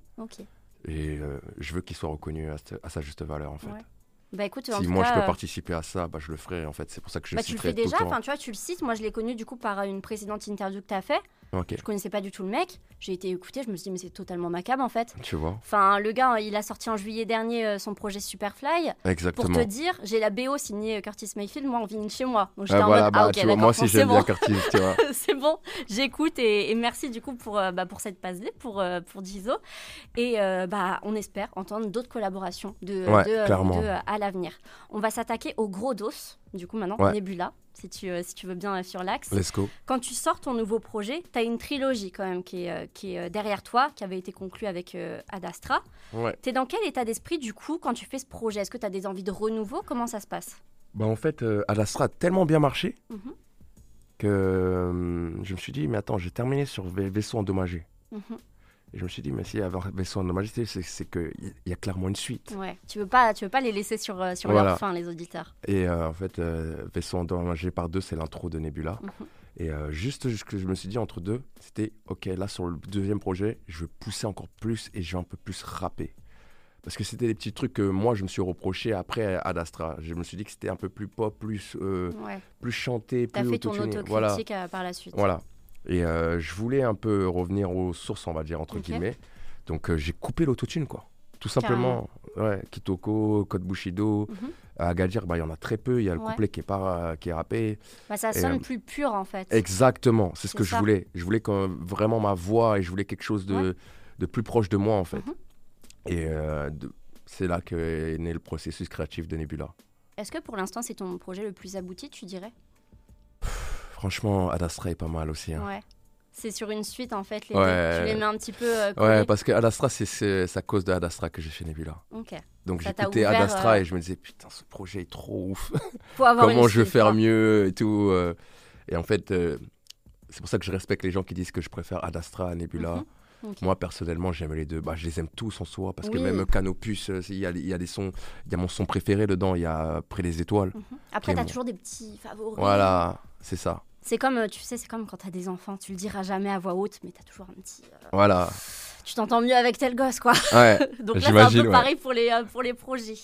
Et euh, je veux qu'il soit reconnu à, sa juste valeur, en fait. Ouais. Bah écoute, en Si tout moi cas, je peux euh, participer à ça, bah, je le ferai en fait. C'est pour ça que je bah, tu le citerai fais déjà, tout le temps. enfin tu vois, tu le cites. Moi je l'ai connu du coup par une précédente interview que tu as fait. Ok, Je connaissais pas du tout le mec. J'ai été écouté, je me suis dit mais c'est totalement macabre en fait. tu vois, Enfin, le gars, il a sorti en juillet dernier euh, son projet Superfly. Pour exactement. te dire, j'ai la BO signée euh, Curtis Mayfield, moi en vinyle chez moi. Donc j'étais Ah, en voilà, mode, bah, ah ok, tu vois, moi aussi bon, j'aime c'est bien bon. Curtis, tu vois. c'est bon, j'écoute et, et merci du coup pour, euh, bah, pour cette passe pour, euh, pour Dizo. Et euh, bah, on espère entendre d'autres collaborations de, Ouais, de, clairement. de, à l'avenir. On va s'attaquer au gros dos, du coup maintenant, Ouais. Nebula, si tu, euh, si tu veux bien euh, sur l'axe. Let's go. Quand tu sors ton nouveau projet, tu as une trilogie quand même qui est, euh, qui est derrière toi, qui avait été conclue avec euh, Ad Astra. Ouais. Tu es dans quel état d'esprit du coup quand tu fais ce projet? Est-ce que tu as des envies de renouveau? Comment ça se passe? Bah en fait, Alastra a tellement bien marché Mhm, que je me suis dit, mais attends, j'ai terminé sur Vaisseau endommagé. mhm. Et je me suis dit, mais s'il y a un Vaisseau endommagé, c'est- c'est qu'il y, a clairement une suite. Ouais, tu veux pas, tu veux pas les laisser sur, euh, sur Voilà. leur fin, les auditeurs. Et euh, en fait, euh, Vaisseau endommagé par deux, c'est l'intro de Nebula. Mhm. Et euh, juste ce que je me suis dit entre deux, c'était, ok, là sur le deuxième projet, je vais pousser encore plus et je vais un peu plus rapper. Parce que c'était des petits trucs que moi, je me suis reproché après Ad Astra. Je me suis dit que c'était un peu plus pop, plus, euh, Ouais. plus chanté, T'as plus fait ton autocritique Voilà. par la suite. Voilà. Et euh, je voulais un peu revenir aux sources, on va dire, entre guillemets. Donc euh, j'ai coupé l'autotune, quoi. Tout simplement. Ouais, Kitoko, Code Bushido. Mhm. À Agadir, bah, il y en a très peu. Il y a le Ouais. couplet qui est, pas, qui est rappé. Bah, ça Et, sonne euh, plus pur en fait. Exactement, c'est ce que ça. je voulais. Je voulais quand vraiment ma voix et je voulais quelque chose de, Ouais. de plus proche de moi, en fait. Mhm. Et c'est là qu'est né le processus créatif de Nebula. Est-ce que pour l'instant c'est ton projet le plus abouti, tu dirais? Franchement, Ad Astra est pas mal aussi. hein. Ouais. C'est sur une suite en fait, les Ouais. deux. Tu les mets un petit peu. euh, Ouais, parce que Ad Astra, c'est- à cause de Ad Astra que j'ai fait Nebula. Ok. Donc j'écoutais Ad ouvert, Astra euh, et je me disais, putain, ce projet est trop ouf. Comment je vais faire quoi. mieux et tout. euh. Et en fait, c'est pour ça que je respecte les gens qui disent que je préfère Ad Astra à Nebula. Mhm. Moi, personnellement, j'aime les deux. Bah, je les aime tous en soi. Parce que même Canopus, il y, a, il y a des sons. Il y a mon son préféré dedans. Il y a Après les étoiles. Mhm. Après, Qui t'as est- toujours des petits favoris. Voilà, c'est ça. C'est comme, euh, tu sais, c'est comme quand t'as des enfants. Tu le diras jamais à voix haute, mais t'as toujours un petit. euh, Voilà. Tu t'entends mieux avec tel gosse, quoi. Ouais. Donc là, c'est un peu ouais. pareil pour les, euh, pour les projets.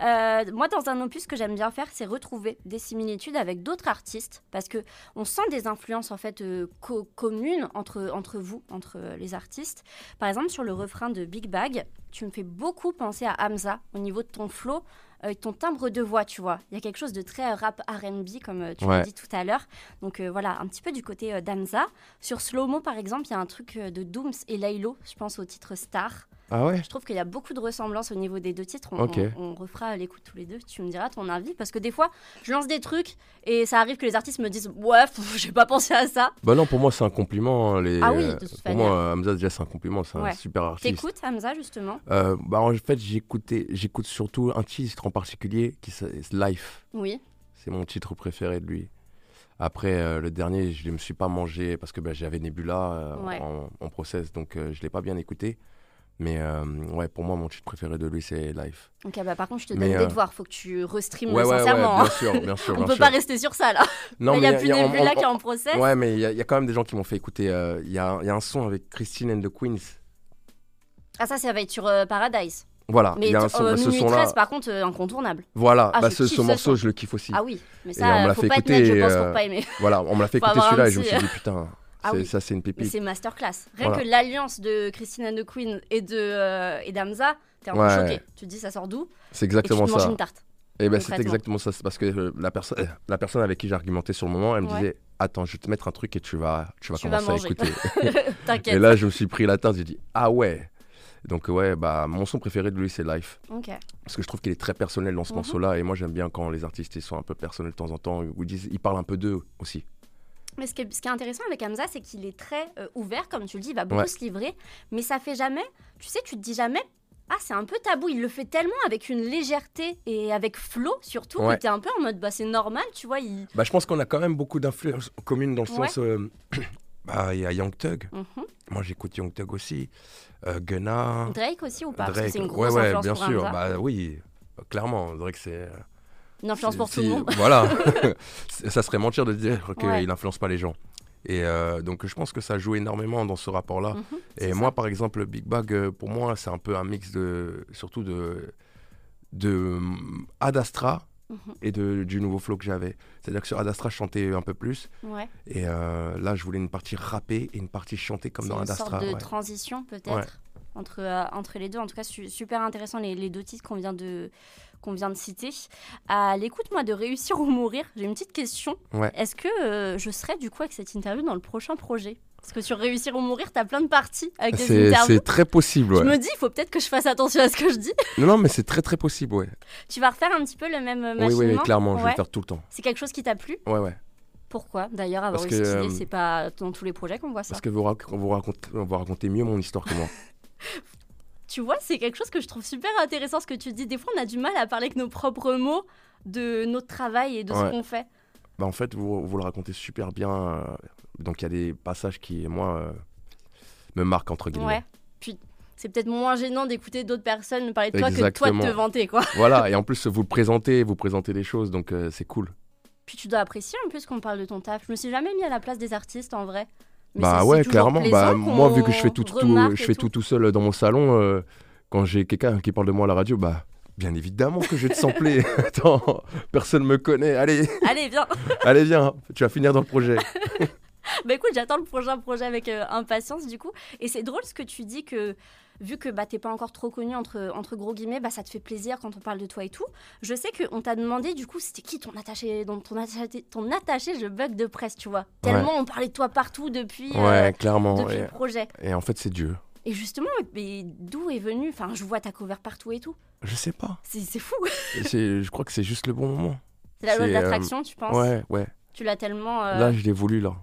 Euh, moi, dans un opus, ce que j'aime bien faire, c'est retrouver des similitudes avec d'autres artistes, parce que on sent des influences en fait co- communes entre, entre vous, entre les artistes. Par exemple, sur le refrain de Big Bag, tu me fais beaucoup penser à Hamza au niveau de ton flow, euh, ton timbre de voix, tu vois. Il y a quelque chose de très rap R&B, comme euh, tu Ouais. l'as dit tout à l'heure. Donc euh, voilà, un petit peu du côté euh, d'Hamza. Sur Slow Mo, par exemple, il y a un truc de Dooms et Laylo, je pense au titre Star. Ah ouais Je trouve qu'il y a beaucoup de ressemblances au niveau des deux titres. On, Ok. on- on refera l'écoute tous les deux. Tu me diras ton avis. Parce que des fois, je lance des trucs et ça arrive que les artistes me disent Ouais, j'ai pas pensé à ça. Bah non, pour moi, c'est un compliment. hein, Les... Ah oui, de euh, toute Pour moi, Hamza, déjà, c'est un compliment. C'est Ouais. un super artiste. T'écoutes Hamza, justement? Euh, bah, en fait, j'écoutais- j'écoute surtout un titre en particulier qui s'appelle Life. Oui. C'est mon titre préféré de lui. Après, euh, le dernier, je ne me suis pas mangé parce que bah, j'avais Nebula euh, Ouais. en, en process, donc euh, je ne l'ai pas bien écouté. Mais euh, ouais, pour moi, mon titre préféré de lui, c'est Life. Ok, bah par contre, je te donne Mais, des euh, devoirs. Faut que tu restreames Ouais, ouais, ouais, sincèrement. bien hein. sûr, bien sûr. on bien peut sûr. pas rester sur ça là. Non, il y a mais plus y a- on- Nebula on- qui est en process. Ouais, mais il y, a- il y a quand même des gens qui m'ont fait écouter. euh, Il y, a, il y a un son avec Christine and the Queens. Ah, ça, ça va être sur euh, Paradise. Voilà, Mais il y a un son, bah, ce. 13, par contre, incontournable. Voilà, Ah, bah, ce, ce ce morceau, je le kiffe aussi. Ah oui, mais on ça, me l'a fait écouter. Voilà, on me l'a fait écouter celui-là et je me suis dit, putain, Ah oui. ça, c'est une pépite. c'est masterclass. Rien Voilà. que l'alliance de Christine and the Queen et de euh, et d'Amza, t'es un peu Ouais. choqué. Tu te dis ça sort d'où? C'est Et tu exactement te manges ça. une tarte. Et ben c'est exactement ça. C'est parce que euh, la, personne, la personne avec qui j'ai argumenté sur le moment, elle me Ouais. disait Attends, je vais te mettre un truc et tu vas, tu vas Tu vas commencer à écouter. T'inquiète. et là, je me suis pris la tête, j'ai dit Ah ouais Donc, ouais, bah, mon son préféré de lui, c'est Life. Parce que je trouve qu'il est très personnel dans ce Mhm. morceau-là. Et moi, j'aime bien quand les artistes ils sont un peu personnels de temps en temps. Où ils, disent, ils parlent un peu d'eux aussi. Mais ce qui, est, ce qui est intéressant avec Hamza, c'est qu'il est très euh, ouvert, comme tu le dis, il va beaucoup Ouais. se livrer, mais ça fait jamais, tu sais, tu te dis jamais, ah, c'est un peu tabou, il le fait tellement avec une légèreté et avec flow surtout, Ouais. que t'es un peu en mode, bah c'est normal, tu vois, il... Bah, je pense qu'on a quand même beaucoup d'influences communes dans le Ouais. sens. euh, bah, il y a Young Thug. Mhm. Moi, j'écoute Young Thug aussi. Euh, Gunna. Drake aussi ou pas? Parce que Drake. une ouais, grosse ouais, bien sûr. Bah oui, clairement. Drake, c'est. Une influence pour tout le monde. Voilà. Ça serait mentir de dire qu'il Ouais. n'influence pas les gens. Et euh, donc, je pense que ça joue énormément dans ce rapport-là. Mhm, Et moi, ça. par exemple, Big Bag, euh, pour moi, c'est un peu un mix de. Surtout de. de hum, Ad Astra Mhm. et de, du nouveau flow que j'avais. C'est-à-dire que sur Ad Astra, je chantais un peu plus. Ouais. Et euh, là, je voulais une partie rappée et une partie chantée comme dans une Ad sorte de ouais. transition peut-être Ouais. entre, euh, entre les deux. En tout cas, su- super intéressant les, les deux titres qu'on vient de qu'on vient de citer. À l'écoute, moi, de réussir ou mourir, j'ai une petite question. Ouais. Est-ce que euh, je serai du coup avec cette interview dans le prochain projet? Parce que sur réussir ou mourir, t'as plein de parties avec des interviews. c'est très possible, Je me dis, il faut peut-être que je fasse attention à ce que je dis. Non, non, mais c'est très très possible, ouais. Tu vas refaire un petit peu le même euh, Oui, oui, machinement clairement, je vais le faire tout le temps. C'est quelque chose qui t'a plu? Ouais, ouais. Pourquoi D'ailleurs, avoir eu cette idée, euh, c'est pas dans tous les projets qu'on voit ça. Parce que vous, rac- vous, racontez, vous racontez mieux mon histoire que moi. Tu vois, c'est quelque chose que je trouve super intéressant ce que tu dis. Des fois, on a du mal à parler avec nos propres mots de notre travail et de ce qu'on fait. bah, en fait, vous, vous le racontez super bien. euh, donc, il y a des passages qui, moi, euh, me marquent, entre guillemets. Ouais. Puis c'est peut-être moins gênant d'écouter d'autres personnes parler de toi que de toi de te Exactement. vanter, quoi. Voilà, et en plus, vous le présentez, vous présentez des choses, donc euh, c'est cool. Puis tu dois apprécier en plus qu'on parle de ton taf. Je me suis jamais mis à la place des artistes en vrai. Mais bah ouais, clairement. Bah, moi, vu que je fais tout, tout, je fais tout tout seul dans mon salon, euh, quand j'ai quelqu'un qui parle de moi à la radio, bah, bien évidemment que je vais te sampler. Attends, personne me connaît. Allez, Allez, viens. allez, viens, tu vas finir dans le projet. bah écoute, j'attends le prochain projet avec euh, impatience du coup. Et c'est drôle ce que tu dis que vu que bah, t'es pas encore trop connu entre, entre gros guillemets, bah, ça te fait plaisir quand on parle de toi et tout. Je sais qu'on t'a demandé du coup c'était qui ton attaché, ton attaché, ton attaché, je bug de presse, tu vois. Tellement on parlait de toi partout depuis, euh, Ouais, clairement. depuis Et, le projet. et en fait, c'est Dieu. Et justement, d'où est venu Enfin, je vois ta cover partout et tout. Je sais pas. C'est fou. Je crois que c'est juste le bon moment. C'est la loi de euh, l'attraction, tu penses? Ouais, ouais. Tu l'as tellement. euh, Là, je l'ai voulu, là.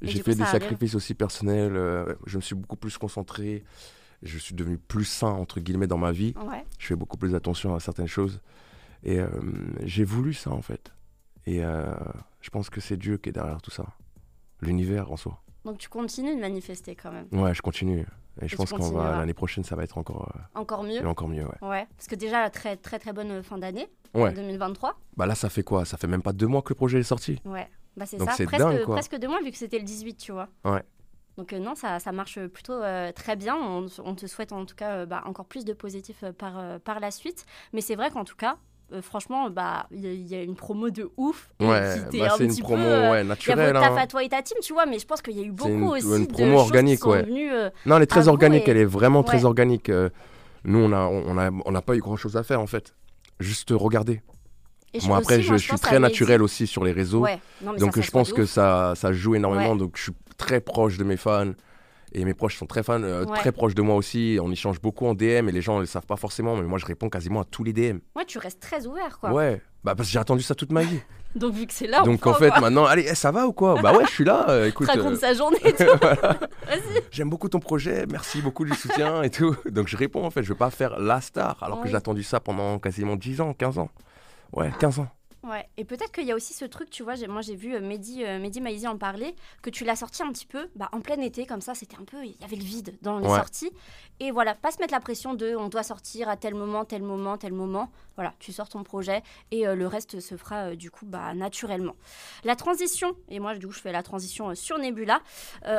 J'ai coup, fait des sacrifices aussi personnels. euh, je me suis beaucoup plus concentré. Je suis devenu plus sain, entre guillemets, dans ma vie. Ouais. Je fais beaucoup plus attention à certaines choses. Et euh, j'ai voulu ça, en fait. Et euh, je pense que c'est Dieu qui est derrière tout ça. L'univers en soi. Donc tu continues de manifester quand même. Ouais, je continue. Et je pense qu'on va l'année prochaine, ça va être encore, euh, Encore mieux. encore mieux. Ouais. Ouais. Parce que déjà, très très très bonne fin d'année, Ouais. 2023. Bah là, ça fait quoi? Ça fait même pas deux mois que le projet est sorti. Ouais. Bah c'est ça. Presque, dingue, presque deux mois vu que c'était le 18, tu vois. Ouais. Donc euh, non, ça, ça marche plutôt euh, très bien. On, on te souhaite en tout cas euh, bah, encore plus de positifs par, par la suite. Mais c'est vrai qu'en tout cas, euh, franchement, bah il y, a- y a une promo de ouf. Ouais, bah, un c'est une petit promo peu, ouais, Il y a naturelle. hein. à toi et ta team, tu vois, mais je pense qu'il y a eu beaucoup une- aussi une de promo choses organique, sont ouais. venues, euh, Non, elle est très organique, et- elle est vraiment très organique. euh, nous, on n'a on a, on n'a pas eu grand chose à faire en fait. Juste regarder. et Moi, après, aussi, je, suis très naturel aussi sur les réseaux. Ouais. Non, mais donc, ça, ça je se pense de que ça, ça joue énormément. Ouais. Donc, je suis très proche de mes fans. Et mes proches sont très fans, euh, Ouais. très proches de moi aussi. On échange beaucoup en DM et les gens ne le savent pas forcément. Mais moi, je réponds quasiment à tous les DM. Ouais, tu restes très ouvert, quoi. Ouais, bah, parce que j'ai attendu ça toute ma vie. Donc vu que c'est là, on donc, en fait, quoi. maintenant, allez, eh, ça va ou quoi? Bah ouais, je suis là. euh, écoute, raconte euh, sa journée et tout. Vas-y. J'aime beaucoup ton projet, merci beaucoup du soutien et tout. Donc je réponds en fait, je veux pas faire la star alors que j'ai attendu ça pendant quasiment 10 ans, 15 ans. Ouais, 15 ans. Ouais, et peut-être qu'il y a aussi ce truc, tu vois, moi j'ai vu euh, Mehdi, euh, Mehdi en parler, que tu l'as sorti un petit peu bah, en plein été, comme ça, c'était un peu, il y avait le vide dans les Ouais. sorties. Et voilà, pas se mettre la pression de on doit sortir à tel moment, tel moment, tel moment. Voilà, tu sors ton projet et euh, le reste se fera euh, du coup bah, naturellement. La transition, et moi du coup je fais la transition sur Nebula,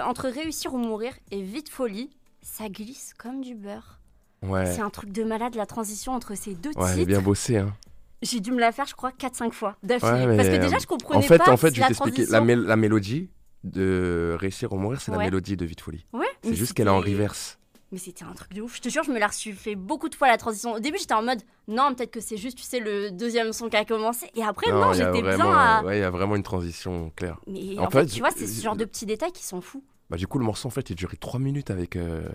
entre réussir ou mourir et vite folie, ça glisse comme du beurre. Ouais, C'est un truc de malade la transition entre ces deux ouais, titres. bien bossé. Hein. J'ai dû me la faire, je crois, 4-5 fois d'affilée. Ouais, Parce que déjà, je comprenais En fait, pas en fait, je la vais t'expliquer. La, mél- la mélodie de Réussir ou mourir, c'est la Ouais. mélodie de Vite Folie. Ouais, C'est juste qu'elle est en reverse. Mais c'était un truc de ouf. Je te jure, je me la suis fait beaucoup de fois la transition. Au début, j'étais en mode non, peut-être que c'est juste, tu sais, le deuxième son qui a commencé. Et après, non, a j'étais bien à. ouais, il y a vraiment une transition claire. Mais En en, fait, fait, tu vois, c'est ce genre de petits détails qui sont fous. Bah, du coup, le morceau, en fait, il durait 3 minutes avec, euh,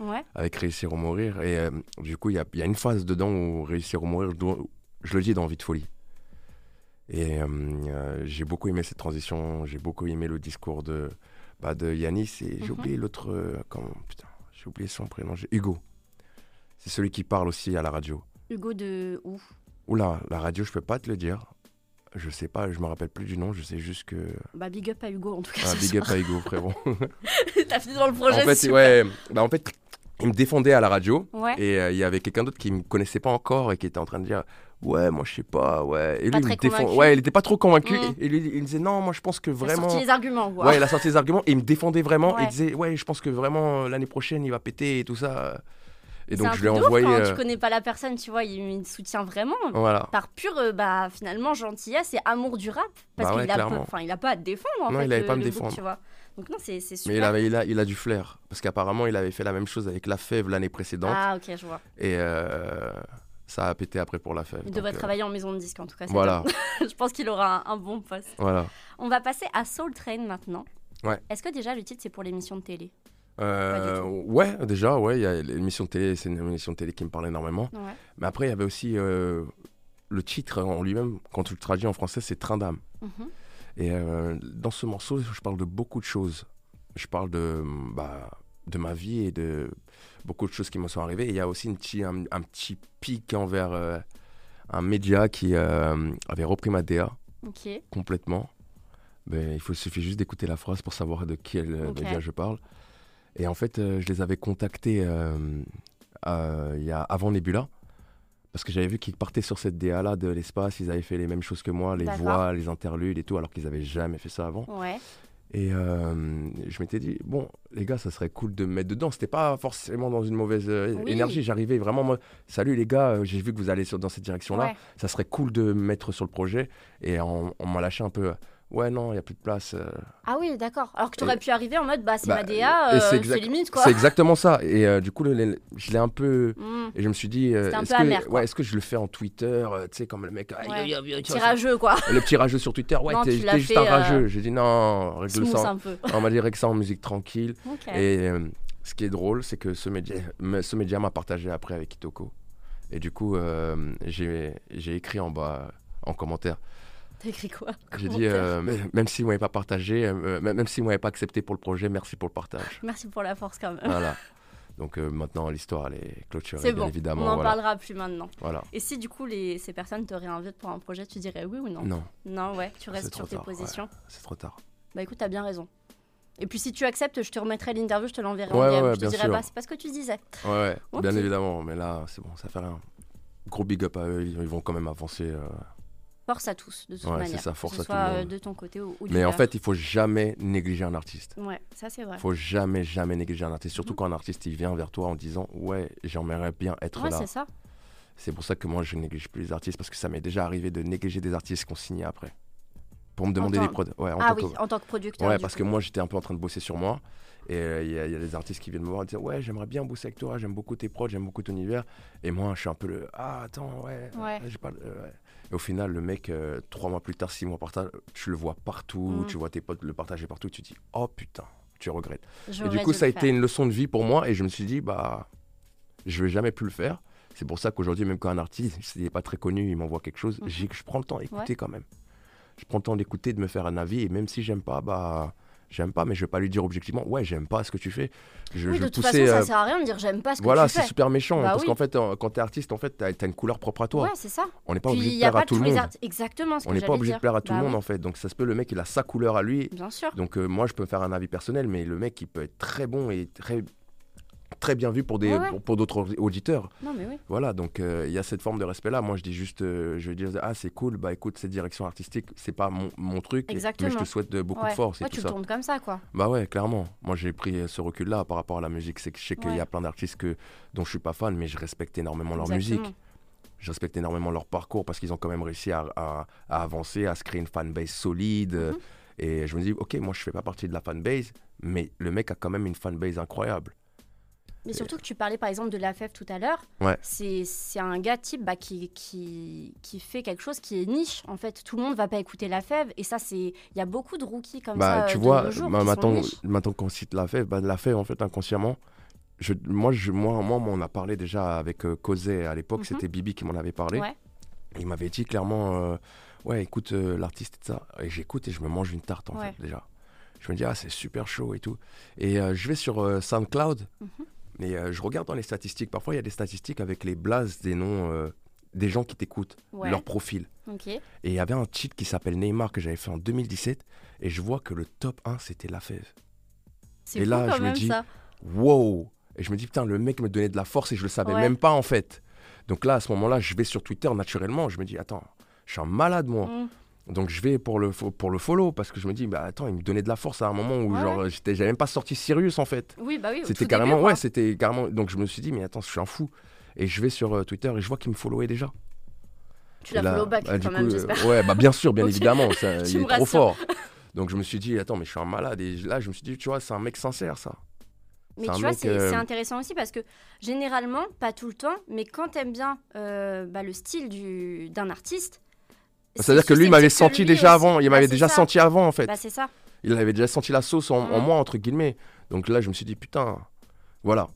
Ouais. avec Réussir ou mourir. Et euh, du coup, il y y a une phase dedans où Réussir ou mourir, je, le dis dans Vite Folie. Et euh, euh, j'ai beaucoup aimé cette transition, j'ai beaucoup aimé le discours de, bah, de Yanis et j'ai Mhm. oublié l'autre. euh, comment Putain, j'ai oublié son prénom. Hugo. C'est celui qui parle aussi à la radio. Hugo de où? Oula, la radio, je peux pas te le dire. Je sais pas, je me rappelle plus du nom, je sais juste que. Bah big up à Hugo en tout cas. Ah, big up à Hugo, frérot. T'as fini dans le projet. en fait, ouais, bah, en fait, il me défendait à la radio. Ouais. Et euh, il y avait quelqu'un d'autre qui me connaissait pas encore et qui était en train de dire Ouais, moi je sais pas, ouais. Et Pas lui, il très me défend-. Ouais, il était pas trop convaincu. Mm. Et, et lui, il me disait Non, moi je pense que vraiment. sorti les arguments. Ouais, il a sorti ses arguments et il me défendait vraiment. Ouais. Il disait Ouais, je pense que vraiment euh, l'année prochaine il va péter et tout ça. Et donc je lui ai envoyé. quand euh, tu connais pas la personne, tu vois, il, il soutient vraiment. Voilà. Par pure, euh, bah, finalement, gentillesse et amour du rap. Parce Bah ouais, qu'il a, peu- clairement. enfin, il a pas à te défendre, en Non, fait, il avait le- pas à me défendre. tu vois. Donc non, c'est super. Mais il, avait, il, a, il a du flair. Parce qu'apparemment, il avait fait la même chose avec La Fève l'année précédente. Ah, ok, je vois. Et euh, ça a pété après pour La Fève. Il devrait euh, travailler en maison de disque, en tout cas. Voilà, je pense qu'il aura un, un bon poste. voilà. On va passer à Soul Train maintenant. Ouais. Est-ce que déjà le titre c'est pour l'émission de télé? Euh, ouais, déjà, ouais, il y a l'émission de télé, c'est une émission de télé qui me parle énormément. Ouais. Mais après, il y avait aussi euh, le titre en lui-même, quand tu le traduis en français, c'est Train d'âme. Mhm. Et euh, dans ce morceau, je parle de beaucoup de choses. Je parle de, bah, de ma vie et de beaucoup de choses qui me sont arrivées. Et il y a aussi une petit, un, un petit pic envers euh, un média qui euh, avait repris ma DA complètement. Il faut, suffit juste d'écouter la phrase pour savoir de quel média je parle. Et en fait, je les avais contactés il y a, avant Nebula. Parce que j'avais vu qu'ils partaient sur cette DA-là de l'espace. Ils avaient fait les mêmes choses que moi, les voix, les interludes et tout, alors qu'ils n'avaient jamais fait ça avant. Ouais. Et euh, je m'étais dit, bon, les gars, ça serait cool de me mettre dedans. C'était pas forcément dans une mauvaise euh, Oui. énergie. J'arrivais vraiment, moi, salut les gars, euh, j'ai vu que vous allez sur- dans cette direction-là Ouais. ça serait cool de me mettre sur le projet. Et on, on m'a lâché un peu. Ouais, non, il n'y a plus de place. euh. Ah oui, d'accord. Alors que tu aurais Et- pu arriver en mode bah c'est Bah, ma DA, et euh, c'est c'est exact- limite quoi. C'est exactement ça. Et euh, du coup, le- le- je l'ai un peu. Mm. Et je me suis dit, euh, C'était un est-ce peu que, amer, quoi. ouais, est-ce que je le fais en Twitter euh, Tu sais, comme le mec. ah, Ouais. yo, yo, yo, tu vois, Tirageux quoi. Le petit rageux sur Twitter. Ouais, Non, t'es tu l'as t'es juste fait, un euh, rageux. J'ai dit non, règle Smooth ça. un peu. On m'a dit règle ça en musique tranquille. Ok. Et euh, ce qui est drôle, c'est que ce média, me- ce média m'a partagé après avec Kitoko. Et du coup, euh, j'ai j'ai écrit en bas, en commentaire. T'as écrit quoi J'ai dit, euh, même si vous m'avez pas partagé, euh, même si vous m'avez pas accepté pour le projet, merci pour le partage. Merci pour la force quand même. voilà. Donc euh, maintenant, l'histoire, elle est clôturée, C'est bien bon, évidemment. on n'en voilà. parlera plus maintenant. voilà. Et si du coup les, ces personnes te réinvitent pour un projet, tu dirais oui ou non? Non, Non, ouais, tu restes sur tes tard, positions. c'est trop tard. Bah écoute, t'as bien raison. Et puis si tu acceptes, je te remettrai l'interview, je te l'enverrai Ouais, en ouais, ouais, je te dirai sûr. bah c'est pas ce que tu disais. Ouais, ouais, bien évidemment. Mais là, c'est bon, ça fait rien. Gros big up à eux, ils ils vont quand même avancer. euh. Force à tous, de toute Ouais, manière. ça, force que ce à tout le soit euh, monde. de ton côté ou, Mais en fait, il faut jamais négliger un artiste. Ouais, ça c'est vrai. faut jamais, jamais négliger un artiste. Surtout Mhm. quand un artiste il vient vers toi en disant Ouais, j'aimerais bien être Ouais, là. c'est ça. C'est pour ça que moi je néglige plus les artistes parce que ça m'est déjà arrivé de négliger des artistes qu'on signait après. Pour me demander des prods. Ouais, en Ah tant oui, que- en tant que producteur. Ouais, parce coup. que moi j'étais un peu en train de bosser sur moi. Et euh, il y, a- il y a des artistes qui viennent me voir et disent Ouais, j'aimerais bien bosser avec toi, j'aime beaucoup tes prods, j'aime beaucoup ton univers. Et moi je suis un peu le Ah, attends, ouais. Ouais. pas, euh, ouais. Et au final, le mec, euh, trois mois plus tard, six mois plus tard, tu le vois partout, Mhm. tu vois tes potes le partager partout, tu te dis Oh putain, tu regrettes. Et du coup, ça a été une leçon de vie pour moi et je me suis dit, bah, je vais jamais plus le faire. C'est pour ça qu'aujourd'hui, même quand un artiste, s'il n'est pas très connu, il m'envoie quelque chose, j'ai- je prends le temps d'écouter Ouais. quand même. Je prends le temps d'écouter, de me faire un avis et même si j'aime pas, bah, j'aime pas, mais je vais pas lui dire objectivement, ouais, j'aime pas ce que tu fais. Je, Oui, je de toute pousser, façon, ça euh, sert à rien de dire j'aime pas ce que voilà, tu c'est fais. super méchant Bah parce oui. qu'en fait, euh, quand t'es artiste, en fait, t'as as une couleur propre à toi. Ouais, c'est ça. On n'est pas Puis obligé de plaire à tout le les monde. Exactement ce que On n'est pas obligé de plaire à tout Bah le monde en fait. Donc ça se peut, le mec, il a sa couleur à lui. Bien sûr. Donc euh, moi, je peux faire un avis personnel, mais le mec, il peut être très bon et très, très bien vu pour des Ouais, ouais. pour, pour d'autres auditeurs. Non, mais oui. Voilà, donc euh, il y a cette forme de respect-là. Moi, je dis juste, euh, je vais dire, ah, c'est cool, bah écoute, cette direction artistique, c'est pas mon, mon truc, mais Exactement. je te souhaite de, beaucoup Ouais. de force et Ouais, tout tu ça. tournes comme ça, quoi. Bah ouais, clairement. Moi, j'ai pris euh, ce recul-là par rapport à la musique. C'est que je sais qu'il y a plein d'artistes que, dont je suis pas fan, mais je respecte énormément leur musique. Je respecte énormément leur parcours parce qu'ils ont quand même réussi à, à- à avancer, à se créer une fanbase solide. Mhm. Et je me dis, ok, moi, je fais pas partie de la fanbase, mais le mec a quand même une fanbase incroyable. Mais surtout que tu parlais par exemple de la FEF tout à l'heure. Ouais. C'est c'est un gars type bah, qui, qui, qui fait quelque chose qui est niche. En fait, tout le monde va pas écouter la FEV. Et ça, c'est il y a beaucoup de rookies comme bah, ça. tu euh, de vois, nos jours bah, maintenant, maintenant qu'on cite la fève, bah, la fève, en fait, inconsciemment, je, moi, je, moi, moi, on a parlé déjà avec euh, Cosé à l'époque, Mhm. c'était Bibi qui m'en avait parlé. Ouais. Il m'avait dit clairement, euh, ouais, écoute euh, l'artiste et ça. Et j'écoute et je me mange une tarte, en Ouais. fait, déjà. Je me dis, ah, c'est super chaud et tout. Et euh, je vais sur euh, SoundCloud Mhm. Et euh, je regarde dans les statistiques. Parfois, il y a des statistiques avec les blazes des noms euh, des gens qui t'écoutent, Ouais. leur profil. Et il y avait un cheat qui s'appelle Neymar que j'avais fait en 2017. Et je vois que le top 1, c'était La Fève. Et fou là, quand je me dis, ça. Wow Et je me dis, putain, le mec me donnait de la force et je le savais Ouais. même pas, en fait. Donc là, à ce moment-là, je vais sur Twitter naturellement. Je me dis, attends, je suis un malade, moi. Mm. Donc je vais pour le, pour le follow parce que je me dis, bah attends, il me donnait de la force à un moment où Ouais. genre j'étais j'avais même pas sorti Sirius en fait. Oui, bah oui. C'était carrément, début, ouais, c'était carrément. Donc je me suis dit, mais attends, je suis un fou. Et je vais sur euh, Twitter et je vois qu'il me followait déjà. Tu l'as follow back bah, quand même, coup, euh, j'espère. ouais, bah bien sûr, bien évidemment, ça, il est trop fort. Donc je me suis dit, attends, mais je suis un malade. Et là, je me suis dit, tu vois, c'est un mec sincère, ça. Mais tu vois, c'est euh, intéressant aussi parce que généralement, pas tout le temps, mais quand t'aimes bien bah, le style du- d'un artiste. C'est-à-dire c'est que lui, il m'avait senti déjà avant. Il Bah, m'avait déjà senti avant, en fait. Bah, c'est ça. Il avait déjà senti la sauce en, moi, entre guillemets. Donc là, je me suis dit, putain, voilà.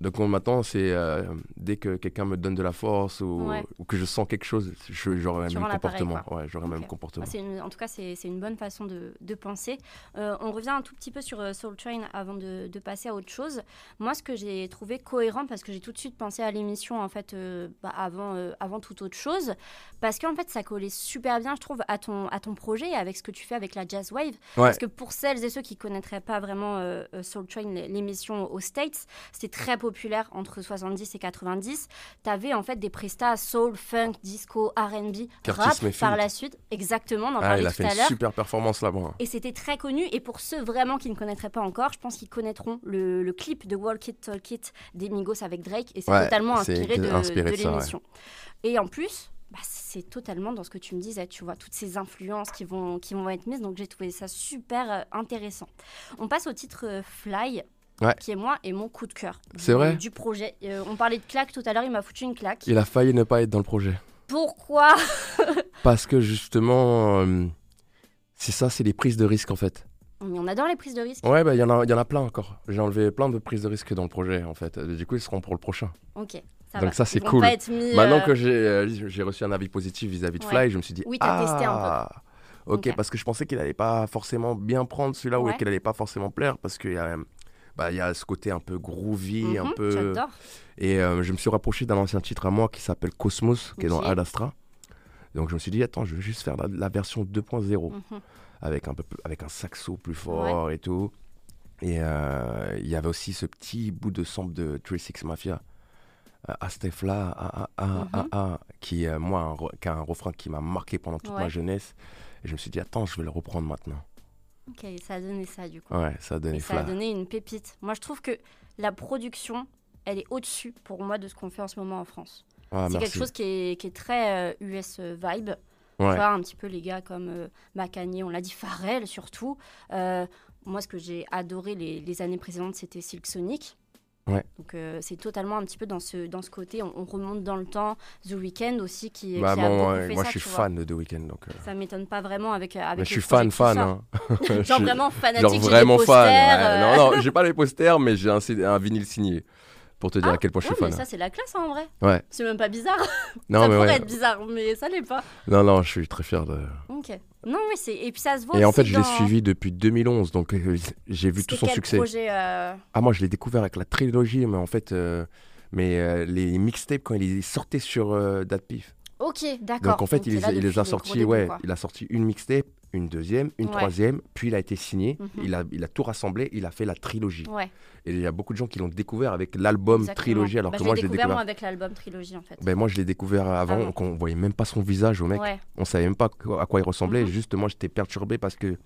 Donc on- maintenant, c'est euh, dès que quelqu'un me donne de la force ou, Ouais. ou que je sens quelque chose, j'aurai le même comportement. Ouais, j'aurai le même comportement. Une- en tout cas, c'est une bonne façon de, de penser. Euh, on revient un tout petit peu sur euh, Soul Train avant de, de passer à autre chose. Moi, ce que j'ai trouvé cohérent, parce que j'ai tout de suite pensé à l'émission en fait euh, bah, avant, avant toute autre chose, parce qu'en fait, ça collait super bien, je trouve, à ton, à ton projet, avec ce que tu fais avec la Jazz Wave. Ouais. Parce que pour celles et ceux qui connaîtraient pas vraiment Soul Train, l'émission aux States, c'était très populaire entre 70 et 90. Tu avais en fait des prestats soul, funk, disco, R&B, rap par la suite. Exactement, on en Ah, parlait il a tout fait à une super performance là-bas. Et c'était très connu. Et pour ceux vraiment qui ne connaîtraient pas encore, je pense qu'ils connaîtront le, le clip de Walk It Talk It des Migos avec Drake. Et c'est Ouais, totalement inspiré de, inspiré de de ça, ouais. l'émission. Et en plus, bah, c'est totalement dans ce que tu me disais, tu vois, toutes ces influences qui vont, qui vont être mises. Donc j'ai trouvé ça super euh, intéressant. On passe au titre euh, Fly. Ouais. Qui est moi et mon coup de cœur C'est du- vrai du projet. Euh, on parlait de claque tout à l'heure, il m'a foutu une claque. Il a failli ne pas être dans le projet. Pourquoi Parce que justement, euh, c'est ça, c'est les prises de risque en fait. Mais on adore les prises de risque. Ouais, bah, il y, en a- y en a plein encore. J'ai enlevé plein de prises de risque dans le projet en fait. Du coup, ils seront pour le prochain. Ok, ça Donc va. ça, c'est cool. mis, Maintenant euh, que j'ai euh, reçu un avis positif vis-à-vis de Ouais. Fly, je me suis dit Oui, t'as testé un peu. ah, Ok, parce que je pensais qu'il allait pas forcément bien prendre celui-là Ouais. ou qu'il allait pas forcément plaire parce qu'il y a bah, il y a ce côté un peu groovy, un mhm, peu J'adore. et euh, je me suis rapproché d'un ancien titre à moi qui s'appelle Cosmos qui est dans Ok. Ad Astra. Donc je me suis dit attends, je vais juste faire la, la version 2.0 Mhm. avec un peu avec un saxo plus fort et tout. Et euh, il y avait aussi ce petit bout de sample de 36 Mafia, euh, Astefla, ah, ah, ah, Mhm. ah, ah, qui, euh, moi, un qui a un refrain qui m'a marqué pendant toute ma jeunesse. Et je me suis dit, attends, je vais le reprendre maintenant. Ok, ça a donné ça du coup. Ouais, ça a donné Et ça a donné une pépite. Moi, je trouve que la production, elle est au-dessus pour moi de ce qu'on fait en ce moment en France. Ah, c'est quelque chose qui est, qui est très euh, US vibe. Tu Ouais. vois, un petit peu les gars comme euh, Macani, on l'a dit, Pharrell surtout. Euh, moi, ce que j'ai adoré les, les années précédentes, c'était Silk Sonic. Ouais. Donc euh, c'est totalement un petit peu dans ce, dans ce côté, on, on remonte dans le temps. The Weeknd aussi qui, Bah, qui a bon, beaucoup ouais, fait moi, ça, je suis vois. fan de The Weeknd. Donc, euh, Ça m'étonne pas vraiment avec, euh, avec mais je suis fan, fan. hein. Genre vraiment fanatique, Genre vraiment fan. ouais. euh, Non, non, j'ai pas les posters, mais j'ai un vinyle signé. Pour te dire Ah, à quel point je suis mais fan. ça c'est la classe hein, en vrai. Ouais. C'est même pas bizarre. Non, ça mais pourrait ouais. être bizarre, mais ça l'est pas. Non, non, je suis très fier de. Ok. Non, mais c'est et puis ça se voit. Et en fait, je l'ai suivi depuis 2011, donc euh, j'ai vu tout son quel succès. projet euh, Ah, moi, je l'ai découvert avec la trilogie, mais en fait, euh, mais les mixtapes quand il sortait sur DatPiff. Ok, d'accord. Donc en fait, Donc, il, les a- il les sortis, ouais, il a sorti une mixtape, une deuxième, une Ouais. troisième, puis il a été signé, Mhm. il, a, il a tout rassemblé, il a fait la trilogie. Ouais, Et il y a beaucoup de gens qui l'ont découvert avec l'album trilogie, alors Bah, que moi, je l'ai découvert moi avec l'album trilogie en fait. Ben, moi, je l'ai découvert avant, Avant. donc on voyait même pas son visage au mec. Ouais, On savait même pas à quoi il ressemblait. Mhm. Juste, moi, j'étais perturbé parce que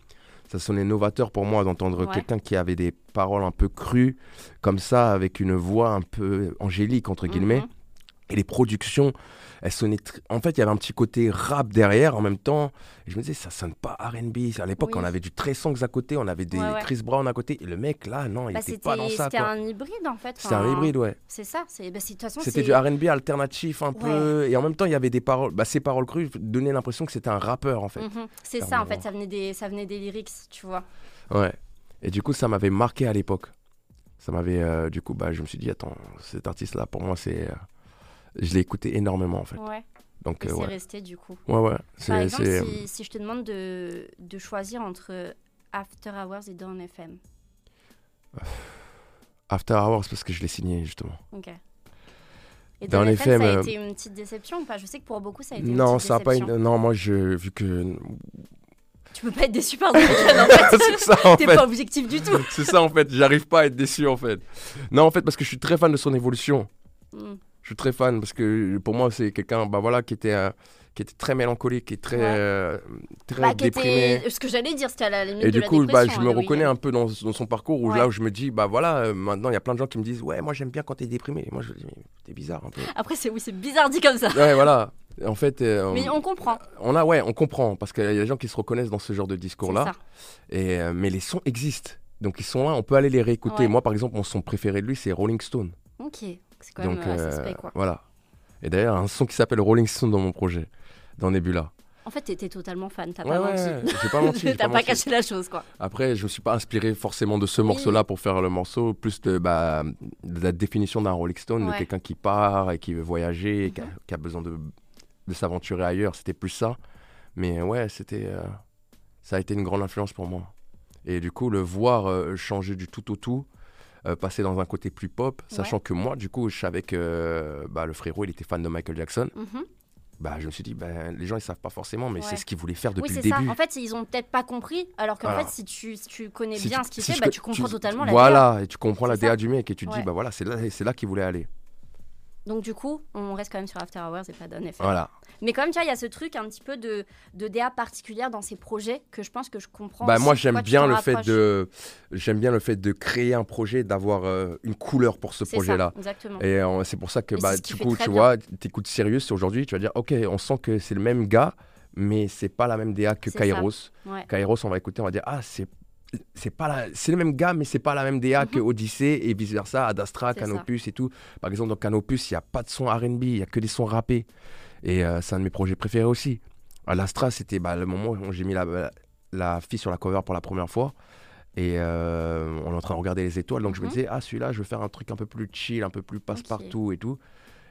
ça sonnait novateur pour moi d'entendre Ouais. quelqu'un qui avait des paroles un peu crues, comme ça, avec une voix un peu angélique, entre guillemets. Mhm. Et les productions, elles sonnaient. En fait, il y avait un petit côté rap derrière en même temps. Et je me disais, ça sonne pas RB. À l'époque, Oui. on avait du Trey Songz à côté, on avait des Ouais, ouais. Chris Brown à côté. Et le mec, là, non, il Bah, était pas dans ça. c'était un hybride en fait. C'était un hybride, ouais. C'est ça. Bah. C'était du RB alternatif un peu. Et en même temps, il y avait des paroles. Bah, ces paroles crues donnaient l'impression que c'était un rappeur, en fait. Mhm. C'est ça en fait. Ça venait des ça venait des lyrics, tu vois. Ouais. Et du coup, ça m'avait marqué à l'époque. Ça m'avait. euh, du coup, bah, je me suis dit, attends, cet artiste-là, pour moi, c'est. euh, Je l'ai écouté énormément, en fait. Ouais. Donc, euh, c'est ouais. resté du coup. Ouais, ouais. Par exemple, si, si je te demande de, de choisir entre After Hours et Dawn FM. After Hours, parce que je l'ai signé, justement. Ok. Et Dawn Dawn FM, FM, ça a euh, été une petite déception ou pas? Je sais que pour beaucoup, ça a été une Non, petite ça a pas déception. une... Non, moi, je... vu que... Tu peux pas être déçu par c'est ça, en T'es fait. pas objectif du tout. C'est ça, en fait. J'arrive pas à être déçu, en fait. Non, en fait, parce que je suis très fan de son évolution. Mm. Je suis très fan, parce que pour moi, c'est quelqu'un, bah voilà, qui était... euh, qui était très mélancolique et très, Ouais. euh, très Bah, déprimé. était... Ce que j'allais dire, c'était à la limite Et de du la coup, bah, je me hein, le reconnais un peu dans, dans son parcours où Ouais. là où je me dis, bah voilà, euh, maintenant il y a plein de gens qui me disent, ouais, moi j'aime bien quand t'es déprimé. Et moi je dis, mais t'es bizarre un peu. Après, c'est oui, c'est bizarre dit comme ça. ouais, voilà. En fait, euh, Mais on comprend. on a, ouais, on comprend parce qu'il y a des gens qui se reconnaissent dans ce genre de C'est discours-là. ça. Et mais les sons existent, donc ils sont là, on peut aller les réécouter. Ouais. Moi, par exemple, mon son préféré de lui, c'est Rolling Stone. Ok. C'est quand même donc euh, assez euh, quoi. voilà. Et d'ailleurs, un son qui s'appelle Rolling Stone dans mon projet, dans Nebula. En fait, t'étais totalement fan, t'as Ouais, pas ouais, menti. ouais, j'ai pas menti. j'ai T'as pas caché la chose, quoi. Après, je me suis pas inspiré forcément de ce morceau-là pour faire le morceau, plus de, bah, de la définition d'un Rolling Stone, de quelqu'un qui part et qui veut voyager, et qui, a, Mhm. qui a besoin de, de s'aventurer ailleurs. C'était plus ça. Mais ouais, c'était, euh, ça a été une grande influence pour moi. Et du coup, le voir euh, changer du tout au tout, euh, passer dans un côté plus pop, sachant que moi, du coup, je savais que euh, bah, le frérot, il était fan de Michael Jackson. Mhm. Bah, je me suis dit, ben, les gens, ils savent pas forcément, mais Ouais. c'est ce qu'il voulait faire Oui, depuis c'est le ça. début. En fait, ils ont peut-être pas compris, alors qu'en fait, si tu, si tu connais Si bien tu- ce qu'il si fait, bah, tu comprends totalement la Voilà, et tu comprends la C'est ça. DA du mec et tu te Ouais. dis, bah voilà, c'est là, c'est là qu'il voulait aller. Donc, du coup, on reste quand même sur After Hours et pas Dawn FM. Voilà. Mais quand même, tu vois, il y a ce truc un petit peu de, de DA particulière dans ces projets que je pense que je comprends. Bah moi j'aime bien le fait de j'aime bien le fait de créer un projet, d'avoir euh, une couleur pour ce C'est ça, projet-là. Exactement. Et euh, c'est pour ça que Et bah du coup tu bien. vois, t'écoutes Sirius aujourd'hui, tu vas dire OK, on sent que c'est le même gars, mais c'est pas la même DA que. Kairos. Ouais. Kairos, on va écouter, on va dire ah c'est c'est pas la... c'est le même gars mais c'est pas la même DA que Odyssey et vice versa Ad Astra Mhm. C'est ça. Canopus et tout. Par exemple dans Canopus il y a pas de son R&B il y a que des sons rappés. Et euh, c'est un de mes projets préférés aussi. À l'Astra c'était bah, le moment où j'ai mis la, la fille sur la cover pour la première fois. Et euh, on est en train de regarder les étoiles. Donc je me Mhm. disais ah celui-là je veux faire un truc un peu plus chill un peu plus passe-partout et tout.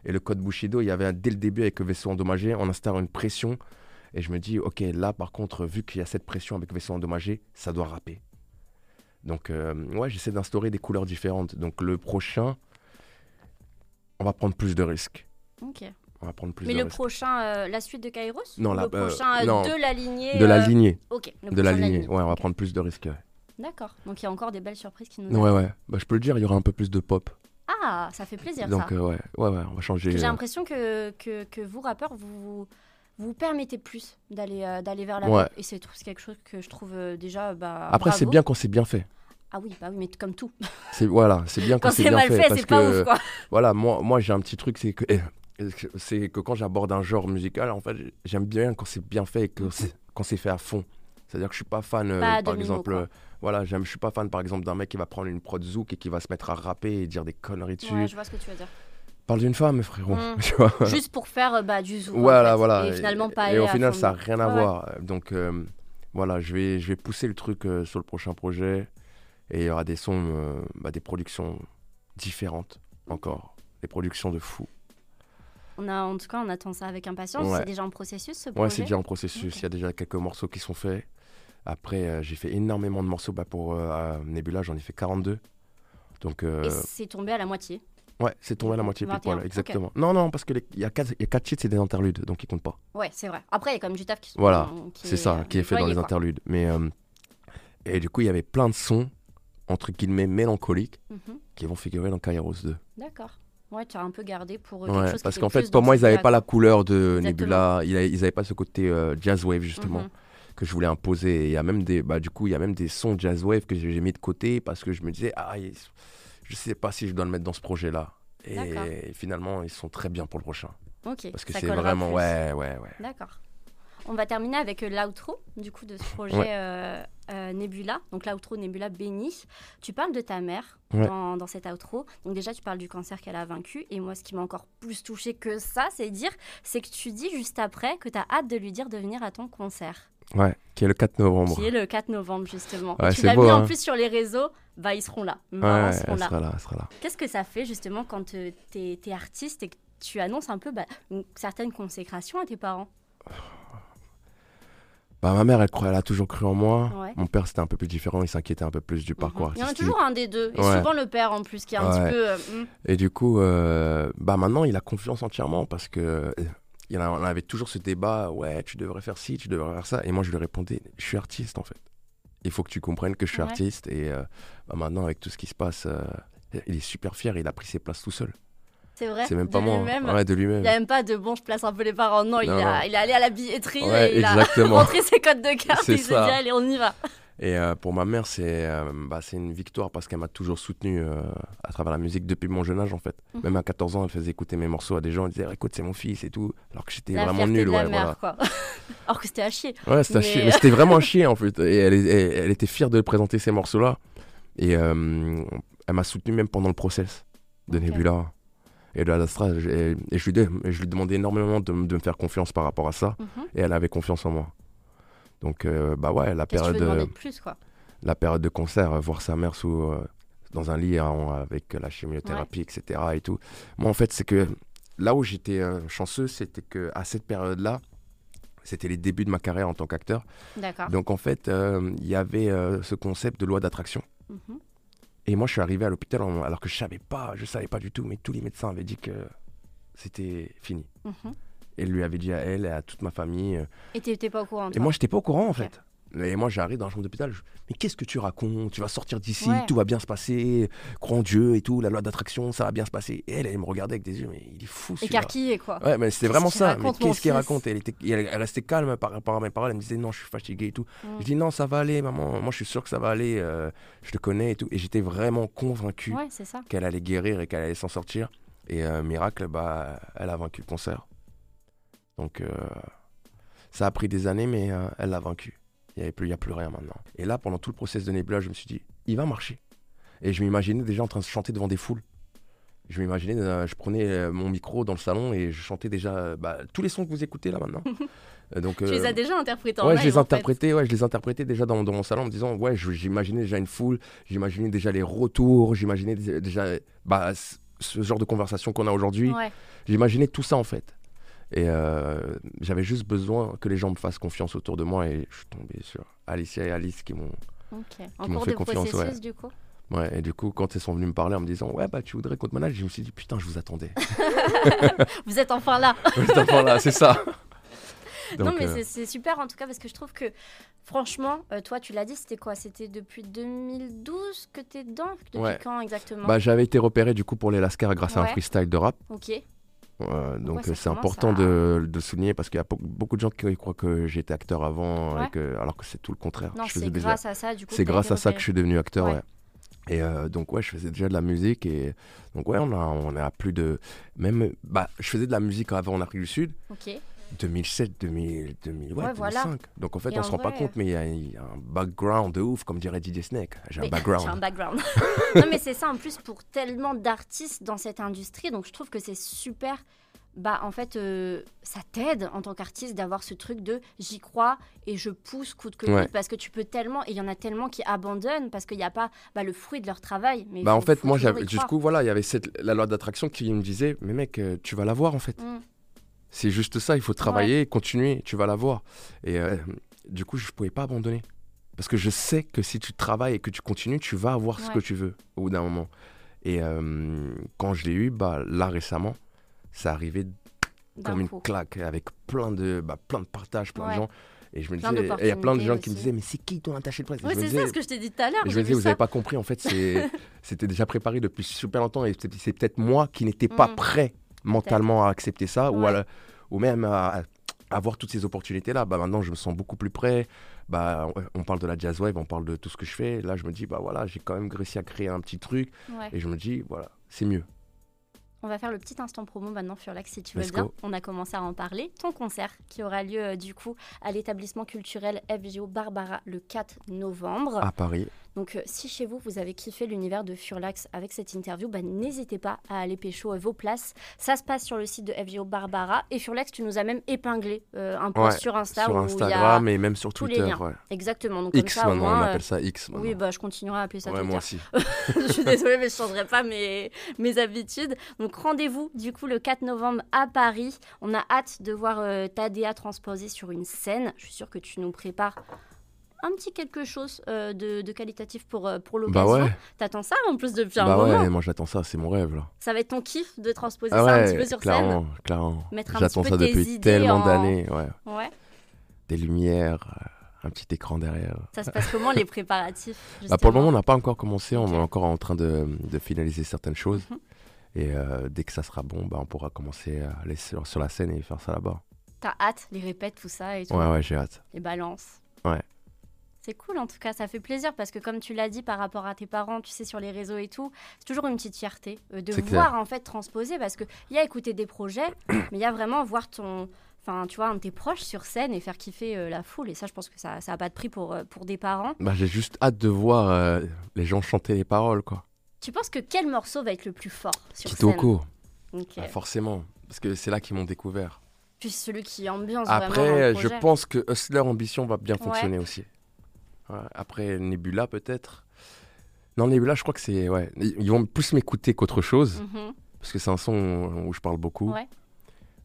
Et le code Bushido il y avait dès le début avec le vaisseau endommagé on instaure une pression. Et je me dis ok là par contre vu qu'il y a cette pression avec vaisseau endommagé ça doit rapper donc, euh, ouais, j'essaie d'instaurer des couleurs différentes. Donc, le prochain, on va prendre plus de risques. Ok. On va prendre plus Mais de le risques. prochain, euh, la suite de Kairos Non, la- le euh, prochain non. de la lignée De la lignée. Ok. le De la lignée. Ouais, on va prendre plus de risques. ouais. D'accord. Donc il y a encore des belles surprises qui nous Ouais, ouais. Bah, je peux le dire, il y aura un peu plus de pop. Ah, ça fait plaisir Donc, ça. ouais, ouais, ouais, on va changer. J'ai l'impression que, que, que vous, rappeurs, vous vous permettez plus d'aller euh, d'aller vers la Ouais. Et c'est quelque chose que je trouve euh, déjà. Bah, Après, c'est bien quand c'est bien fait. Ah oui, bah oui, mais comme tout. C'est voilà, c'est bien quand, Quand c'est bien mal fait, parce c'est pas que ouf quoi. voilà, moi, moi j'ai un petit truc, c'est que eh, c'est que quand j'aborde un genre musical, en fait, j'aime bien quand c'est bien fait et que quand c'est fait à fond. C'est-à-dire que je suis pas fan, euh, Pas par exemple, euh, voilà, j'aime, je suis pas fan, par exemple, d'un mec qui va prendre une prod zouk et qui va se mettre à rapper et dire des conneries dessus. Ouais, je vois ce que tu veux dire. Parle d'une femme, frérot. Mm. tu vois. Juste pour faire euh, bah, du en voilà, fait. voilà. Et finalement, pas Et aller au final, ça n'a rien à Ouais, ouais. voir. Donc, euh, voilà, je vais, je vais pousser le truc euh, sur le prochain projet. Et il y aura des sons, euh, bah, des productions différentes encore. Des productions de fou. On a, en tout cas, on attend ça avec impatience. Ouais. C'est déjà en processus ce Ouais, projet. c'est déjà en processus. Il y a déjà quelques morceaux qui sont faits. Après, j'ai fait énormément de morceaux. Bah, pour Nebula, j'en ai fait 42. Donc, Et c'est tombé à la moitié. Ouais, c'est tombé à la moitié pile 21, poil, ok. exactement. Non, non, parce qu'il y a 4 quatre titres, c'est des interludes, donc ils comptent pas. Ouais, c'est vrai. Après, il y a quand même du taf qui sont. Voilà, C'est ça euh, qui est fait dans les quoi. interludes. Mais, euh, et du coup, il y avait plein de sons, entre guillemets, mélancoliques, Mhm. qui vont figurer dans Kairos 2. D'accord. Ouais, tu as un peu gardé pour euh, quelque Ouais, chose qui parce qu'en fait, pour moi, ils n'avaient pas la couleur de. Nebula. Ils n'avaient pas ce côté euh, jazz wave, justement, Mhm. que je voulais imposer. Et Il y a même des, bah, du coup, il y a même des sons jazz wave que j'ai mis de côté parce que je me disais, ah, ils- je sais pas si je dois le mettre dans ce projet-là. Et finalement, ils sont très bien pour le prochain. Ok. Parce que c'est vraiment, plus. ouais, ouais, ouais. D'accord. On va terminer avec euh, l'outro du coup de ce projet Ouais. euh, euh, Nebula. Donc l'outro Nebula béni. Tu parles de ta mère Ouais. dans, dans cet outro. Donc déjà tu parles du cancer qu'elle a vaincu. Et moi ce qui m'a encore plus touché que ça, c'est dire, c'est que tu dis juste après que tu as hâte de lui dire de venir à ton concert. Ouais, qui est le 4 novembre. Qui est le 4 novembre justement. Ouais, tu l'as mis en hein. plus sur les réseaux. Bah ils seront là. Ouais, Bah, ils elle seront là. sera là, elle sera là. Qu'est-ce que ça fait justement quand euh, t'es es artiste et que tu annonces un peu bah, une certaine consécration à tes parents? Bah, ma mère, elle, a toujours cru en moi. Ouais. Mon père, c'était un peu plus différent. Il s'inquiétait un peu plus du Mhm. parcours Il y en a toujours un des deux, et Ouais. souvent le père en plus, qui est un Ouais. petit peu. euh, hmm. Et du coup, euh, bah maintenant, il a confiance entièrement parce que il y en on avait toujours ce débat. Ouais, tu devrais faire ci, tu devrais faire ça. Et moi, je lui répondais, je suis artiste en fait. Il faut que tu comprennes que je suis Ouais. artiste. Et euh, bah, maintenant, avec tout ce qui se passe, euh, il est super fier. Il a pris ses places tout seul. C'est vrai. C'est même pas moi. Ouais, de Il lui-même. n'y a même pas de bon, je place un peu les parents. Non, il, a- non. il est allé à la billetterie Ouais, et il exactement. a rentré ses codes de carte et il s'est dit allez, on y va. Et euh, pour ma mère, c'est euh, bah, une victoire parce qu'elle m'a toujours soutenu euh, à travers la musique depuis mon jeune âge en fait. Mhm. Même à 14 ans, elle faisait écouter mes morceaux à des gens. Elle disait écoute, c'est mon fils et tout. Alors que j'étais vraiment nul. ouais, mère, voilà. quoi. Alors que c'était à chier. Ouais, c'était à chier. Mais c'était vraiment à chier en fait. Et elle, est- elle- elle était fière de présenter ces morceaux-là. Et euh, elle m'a soutenu même pendant le process de Ok. Nebula et de Adastra. Et, et je, lui dé- je lui demandais énormément de me faire confiance par rapport à ça. Mhm. Et elle avait confiance en moi. Donc, euh, bah ouais, la tu période, veux euh, de plus, quoi? la période de concert, euh, voir sa mère sous, dans un lit en- avec la chimiothérapie, etc. Et tout. Moi, en fait, c'est que là où j'étais chanceux, c'était que à cette période-là, c'était les débuts de ma carrière en tant qu'acteur. D'accord. Donc en fait, euh, il y avait euh, ce concept de loi d'attraction. Mhm. Et moi, je suis arrivé à l'hôpital alors que je savais pas, je savais pas du tout, mais tous les médecins avaient dit que c'était fini. Mhm. Et lui avait dit à elle et à toute ma famille. euh, Et t'étais pas au courant, Et toi moi, j'étais pas au courant en fait. Et moi, j'arrive dans la chambre d'hôpital. je- Mais qu'est-ce que tu racontes? Tu vas sortir d'ici, Ouais. tout va bien se passer. Crois en Dieu et tout, la loi d'attraction, ça va bien se passer. Et elle, elle me regardait avec des yeux, mais il est fou. Écarquillé, quoi. Ouais, mais c'était vraiment ça. Mais raconte, qu'est-ce qu'il raconte? Elle, était, elle, elle restait calme par rapport à mes paroles. Elle me disait non, je suis fatigué et tout. Mm. Je dis non, ça va aller, maman. Moi, je suis sûr que ça va aller. euh, je te connais et tout. Et j'étais vraiment convaincu Ouais, qu'elle allait guérir et qu'elle allait s'en sortir. Et euh, miracle, bah, elle a vaincu le cancer. Donc, euh, ça a pris des années, mais euh, elle l'a vaincu. Il n'y a, plus- plus rien maintenant. Et là, pendant tout le process de Nebula, je me suis dit, il va marcher. Et je m'imaginais déjà en train de chanter devant des foules. Je m'imaginais, euh, je prenais mon micro dans le salon et je chantais déjà bah, tous les sons que vous écoutez là maintenant. Donc, Tu les as déjà interprétés en Ouais, live, je les interprétais, ouais, je les interprétais déjà dans, dans mon salon en me disant, ouais, j'imaginais déjà une foule, j'imaginais déjà les retours, j'imaginais dé- déjà bah, ce genre de conversation qu'on a aujourd'hui. Ouais. J'imaginais tout ça en fait. Et euh, j'avais juste besoin que les gens me fassent confiance autour de moi et je suis tombé sur Alicia et Alice qui m'ont. Fait de confiance, processus, ouais. du coup? Ouais, et du coup, quand elles sont venues me parler en me disant, ouais, bah tu voudrais qu'on te manage, je me suis dit, putain, je vous attendais. Vous êtes enfin là. Cet enfant-là, c'est ça. non, mais euh, c'est- super en tout cas parce que je trouve que, franchement, euh, toi, tu l'as dit, c'était quoi? C'était depuis 2012 que t'es dedans? Depuis Ouais. quand exactement? Bah, j'avais été repéré du coup pour les Lascars grâce à un freestyle de rap. Ok. Euh, donc euh, c'est important à- de, de souligner parce qu'il y a beaucoup de gens qui croient que j'étais acteur avant, Ouais. et que- alors que c'est tout le contraire. C'est déjà- grâce à ça, du coup. C'est t'as grâce été à ça que je suis devenu acteur, Ouais. Et euh, donc ouais, je faisais déjà de la musique et donc ouais, on a on a plus de même bah je faisais de la musique avant en Afrique du Sud. 2007, 2000, 2000 ouais, Ouais, voilà. 2005. Donc en fait, Et on en se rend pas compte mais il y, a- il y a un background de ouf comme dirait DJ Snake. J'ai un background. J'ai un background. non, mais c'est ça en plus pour tellement d'artistes dans cette industrie. Donc, je trouve que c'est super. Bah, en fait, euh, ça t'aide en tant qu'artiste d'avoir ce truc de j'y crois et je pousse coûte que Ouais. coûte parce que tu peux tellement. Et il y en a tellement qui abandonnent parce qu'il n'y a pas bah, le fruit de leur travail. Mais Bah en fait, moi du coup voilà, il y avait cette la loi d'attraction qui me disait mais mec, euh, tu vas l'avoir en fait. Mm. C'est juste ça, il faut travailler, continuer, tu vas l'avoir. Et euh, du coup, je pouvais pas abandonner. Parce que je sais que si tu travailles et que tu continues, tu vas avoir ce que tu veux au bout d'un moment. Et euh, quand je l'ai eu, bah, là récemment, ça arrivait comme une claque avec plein de, bah, plein de partages, plein Ouais. de gens. Et je me Plein disais, et il y a plein de gens qui me disaient, mais c'est qui ton attaché de presse? Me c'est ça ce que je t'ai dit tout à l'heure. je me disais, vous n'avez pas compris, en fait, c'était déjà préparé depuis super longtemps et c'est c'est peut-être moi qui n'étais pas Mm. prêt mentalement à accepter ça ou, à ou même à, à avoir toutes ces opportunités-là. Bah, maintenant, je me sens beaucoup plus prêt. Bah, on, parle de la jazz wave, on parle de tout ce que je fais. Là, je me dis, bah voilà, j'ai quand même réussi à créer un petit truc Ouais. et je me dis, voilà, c'est mieux. On va faire le petit instant promo maintenant, Furlax, si tu veux Let's bien. go. On a commencé à en parler. Ton concert qui aura lieu euh, du coup à l'établissement culturel FGO Barbara le 4 novembre. À Paris. Donc, euh, si chez vous, vous avez kiffé l'univers de Furlax avec cette interview, bah, n'hésitez pas à aller pécho euh, vos places. Ça se passe sur le site de FGO Barbara. Et Furlax, tu nous as même épinglé euh, un post Ouais, sur Insta sur où Instagram y a... et même sur tous les Twitter. liens. ouais. Exactement. Donc, X comme ça, maintenant, on moins, euh, appelle ça X maintenant. Oui, bah, je continuerai à appeler ça ouais, Twitter. moi aussi. je suis désolée, mais je ne changerai pas mes, mes habitudes. Donc rendez-vous du coup le 4 novembre à Paris. On a hâte de voir euh, ta DA transposée sur une scène. Je suis sûre que tu nous prépares un petit quelque chose euh, de, de qualitatif pour, euh, pour Bah l'occasion. ouais, T'attends ça en plus depuis un bah moment. ouais, moi j'attends ça, c'est mon rêve là. Ça va être ton kiff de transposer Ah ça un petit peu sur clairement, clairement. Mettre un J'attends ça depuis tellement en- d'années, ouais. scène. Ouais. Des lumières, euh, un petit écran derrière. Ça se passe comment les préparatifs Bah, pour le moment, on n'a pas encore commencé, on est encore en train de, de finaliser certaines choses. Mhm. Et euh, dès que ça sera bon, bah, on pourra commencer à aller sur, sur la scène et faire ça là-bas. T'as hâte, les répètes, tout ça et tout. Ouais, ouais, j'ai hâte. les balances. Ouais. C'est cool en tout cas, ça fait plaisir parce que comme tu l'as dit par rapport à tes parents, tu sais sur les réseaux et tout, c'est toujours une petite fierté euh, de voir en fait transposer parce que il y a écouter des projets, mais il y a vraiment voir ton enfin tu vois un de tes proches sur scène et faire kiffer euh, la foule et ça je pense que ça ça a pas de prix pour euh, pour des parents. Bah, j'ai juste hâte de voir euh, les gens chanter les paroles, quoi. Tu penses que quel morceau va être le plus fort sur Kitoko, scène Ok. bah, forcément. Parce que c'est là qu'ils m'ont découvert. Puis celui qui ambiance vraiment Après, le je pense que Hustler Ambition va bien Ouais. fonctionner aussi. Ouais, Après, Nebula, peut-être. Non, Nebula, je crois que c'est. Ouais. Ils vont plus m'écouter qu'autre chose. Mhm. Parce que c'est un son où je parle beaucoup. Ouais.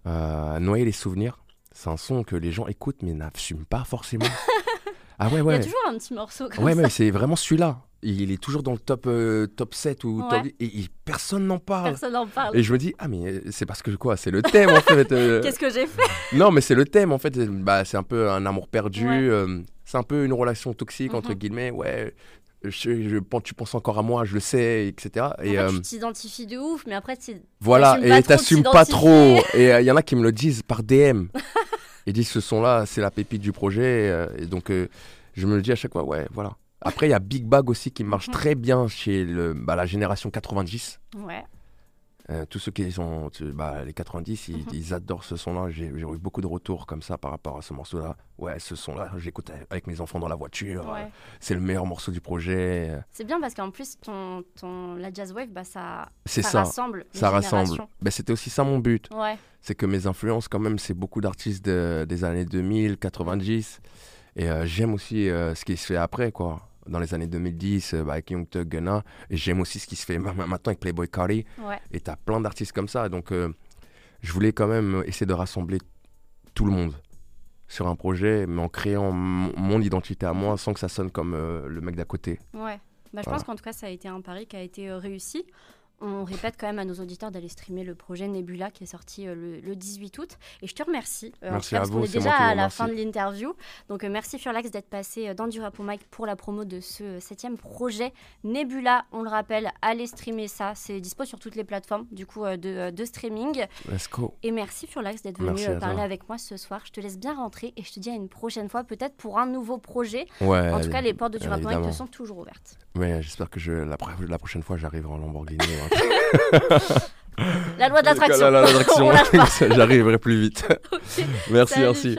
Euh, Noyer les souvenirs, c'est un son que les gens écoutent mais n'assument pas forcément. ah ouais, Il y ouais. a toujours un petit morceau comme Ouais, ça. mais c'est vraiment celui-là. Il est toujours dans le top, euh, top 7 ou Ouais. top 8 et, et personne n'en parle. Personne n'en parle. Et je me dis, ah, mais euh, c'est parce que quoi C'est le thème en fait. euh. Qu'est-ce que j'ai fait? Non, mais c'est le thème en fait. Bah, c'est un peu un amour perdu. Ouais. Euh, c'est un peu une relation toxique, entre Mhm. guillemets. Ouais, je, je tu penses encore à moi, je le sais, etc. En Et fait, euh, tu t'identifies de ouf, mais après, tu voilà, t'assumes pas et t'assumes pas trop. Et il y en a qui me le disent par DM. Ils disent ce son-là, c'est la pépite du projet. euh, et donc, euh, je me le dis à chaque fois, ouais, voilà. Après, il y a Big Bag aussi qui marche Mhm. très bien chez le, bah, la génération 90. Ouais. Euh, tous ceux qui sont bah, les 90, ils, Mhm. ils adorent ce son-là. J'ai eu beaucoup de retours comme ça par rapport à ce morceau-là. Ouais, ce son-là, j'écoute avec mes enfants dans la voiture. ouais. C'est le meilleur morceau du projet. C'est bien parce qu'en plus, ton, ton, la jazz wave, bah, ça, ça ça, rassemble. ça rassemble. Ben, C'était aussi ça mon but. Ouais. C'est que mes influences, quand même, c'est beaucoup d'artistes de- des années 2000, 90. Et euh, j'aime aussi euh, ce qui se fait après, quoi. Dans les années 2010, euh, bah, avec Young Thug, Gunna. J'aime aussi ce qui se fait ma- ma- maintenant avec Playboy Cardi. Ouais. Et t'as plein d'artistes comme ça. Donc, euh, je voulais quand même essayer de rassembler tout le monde sur un projet, mais en créant mon identité à moi sans que ça sonne comme euh, le mec d'à côté. Ouais. Bah, je Voilà. pense qu'en tout cas, ça a été un pari qui a été euh, réussi. On répète quand même à nos auditeurs d'aller streamer le projet Nebula qui est sorti euh, le, le 18 août. Et je te remercie. euh, Merci à parce vous, qu'on est déjà à la fin de l'interview. Donc euh, merci Furlax d'être passé dans du rap au mic pour la promo de ce septième projet Nebula. On le rappelle, allez streamer ça. C'est dispo sur toutes les plateformes du coup de, de streaming. Let's go. Et merci Furlax d'être venu parler toi. avec moi ce soir. Je te laisse bien rentrer et je te dis à une prochaine fois, peut-être pour un nouveau projet. Ouais, En tout cas, les portes de du rap au mic te sont toujours ouvertes. Ouais, j'espère que je, la prochaine fois, j'arriverai en Lamborghini. La loi de l'attraction. La- la- l'attraction. On lâche pas. J'arriverai plus vite. merci, Salut merci.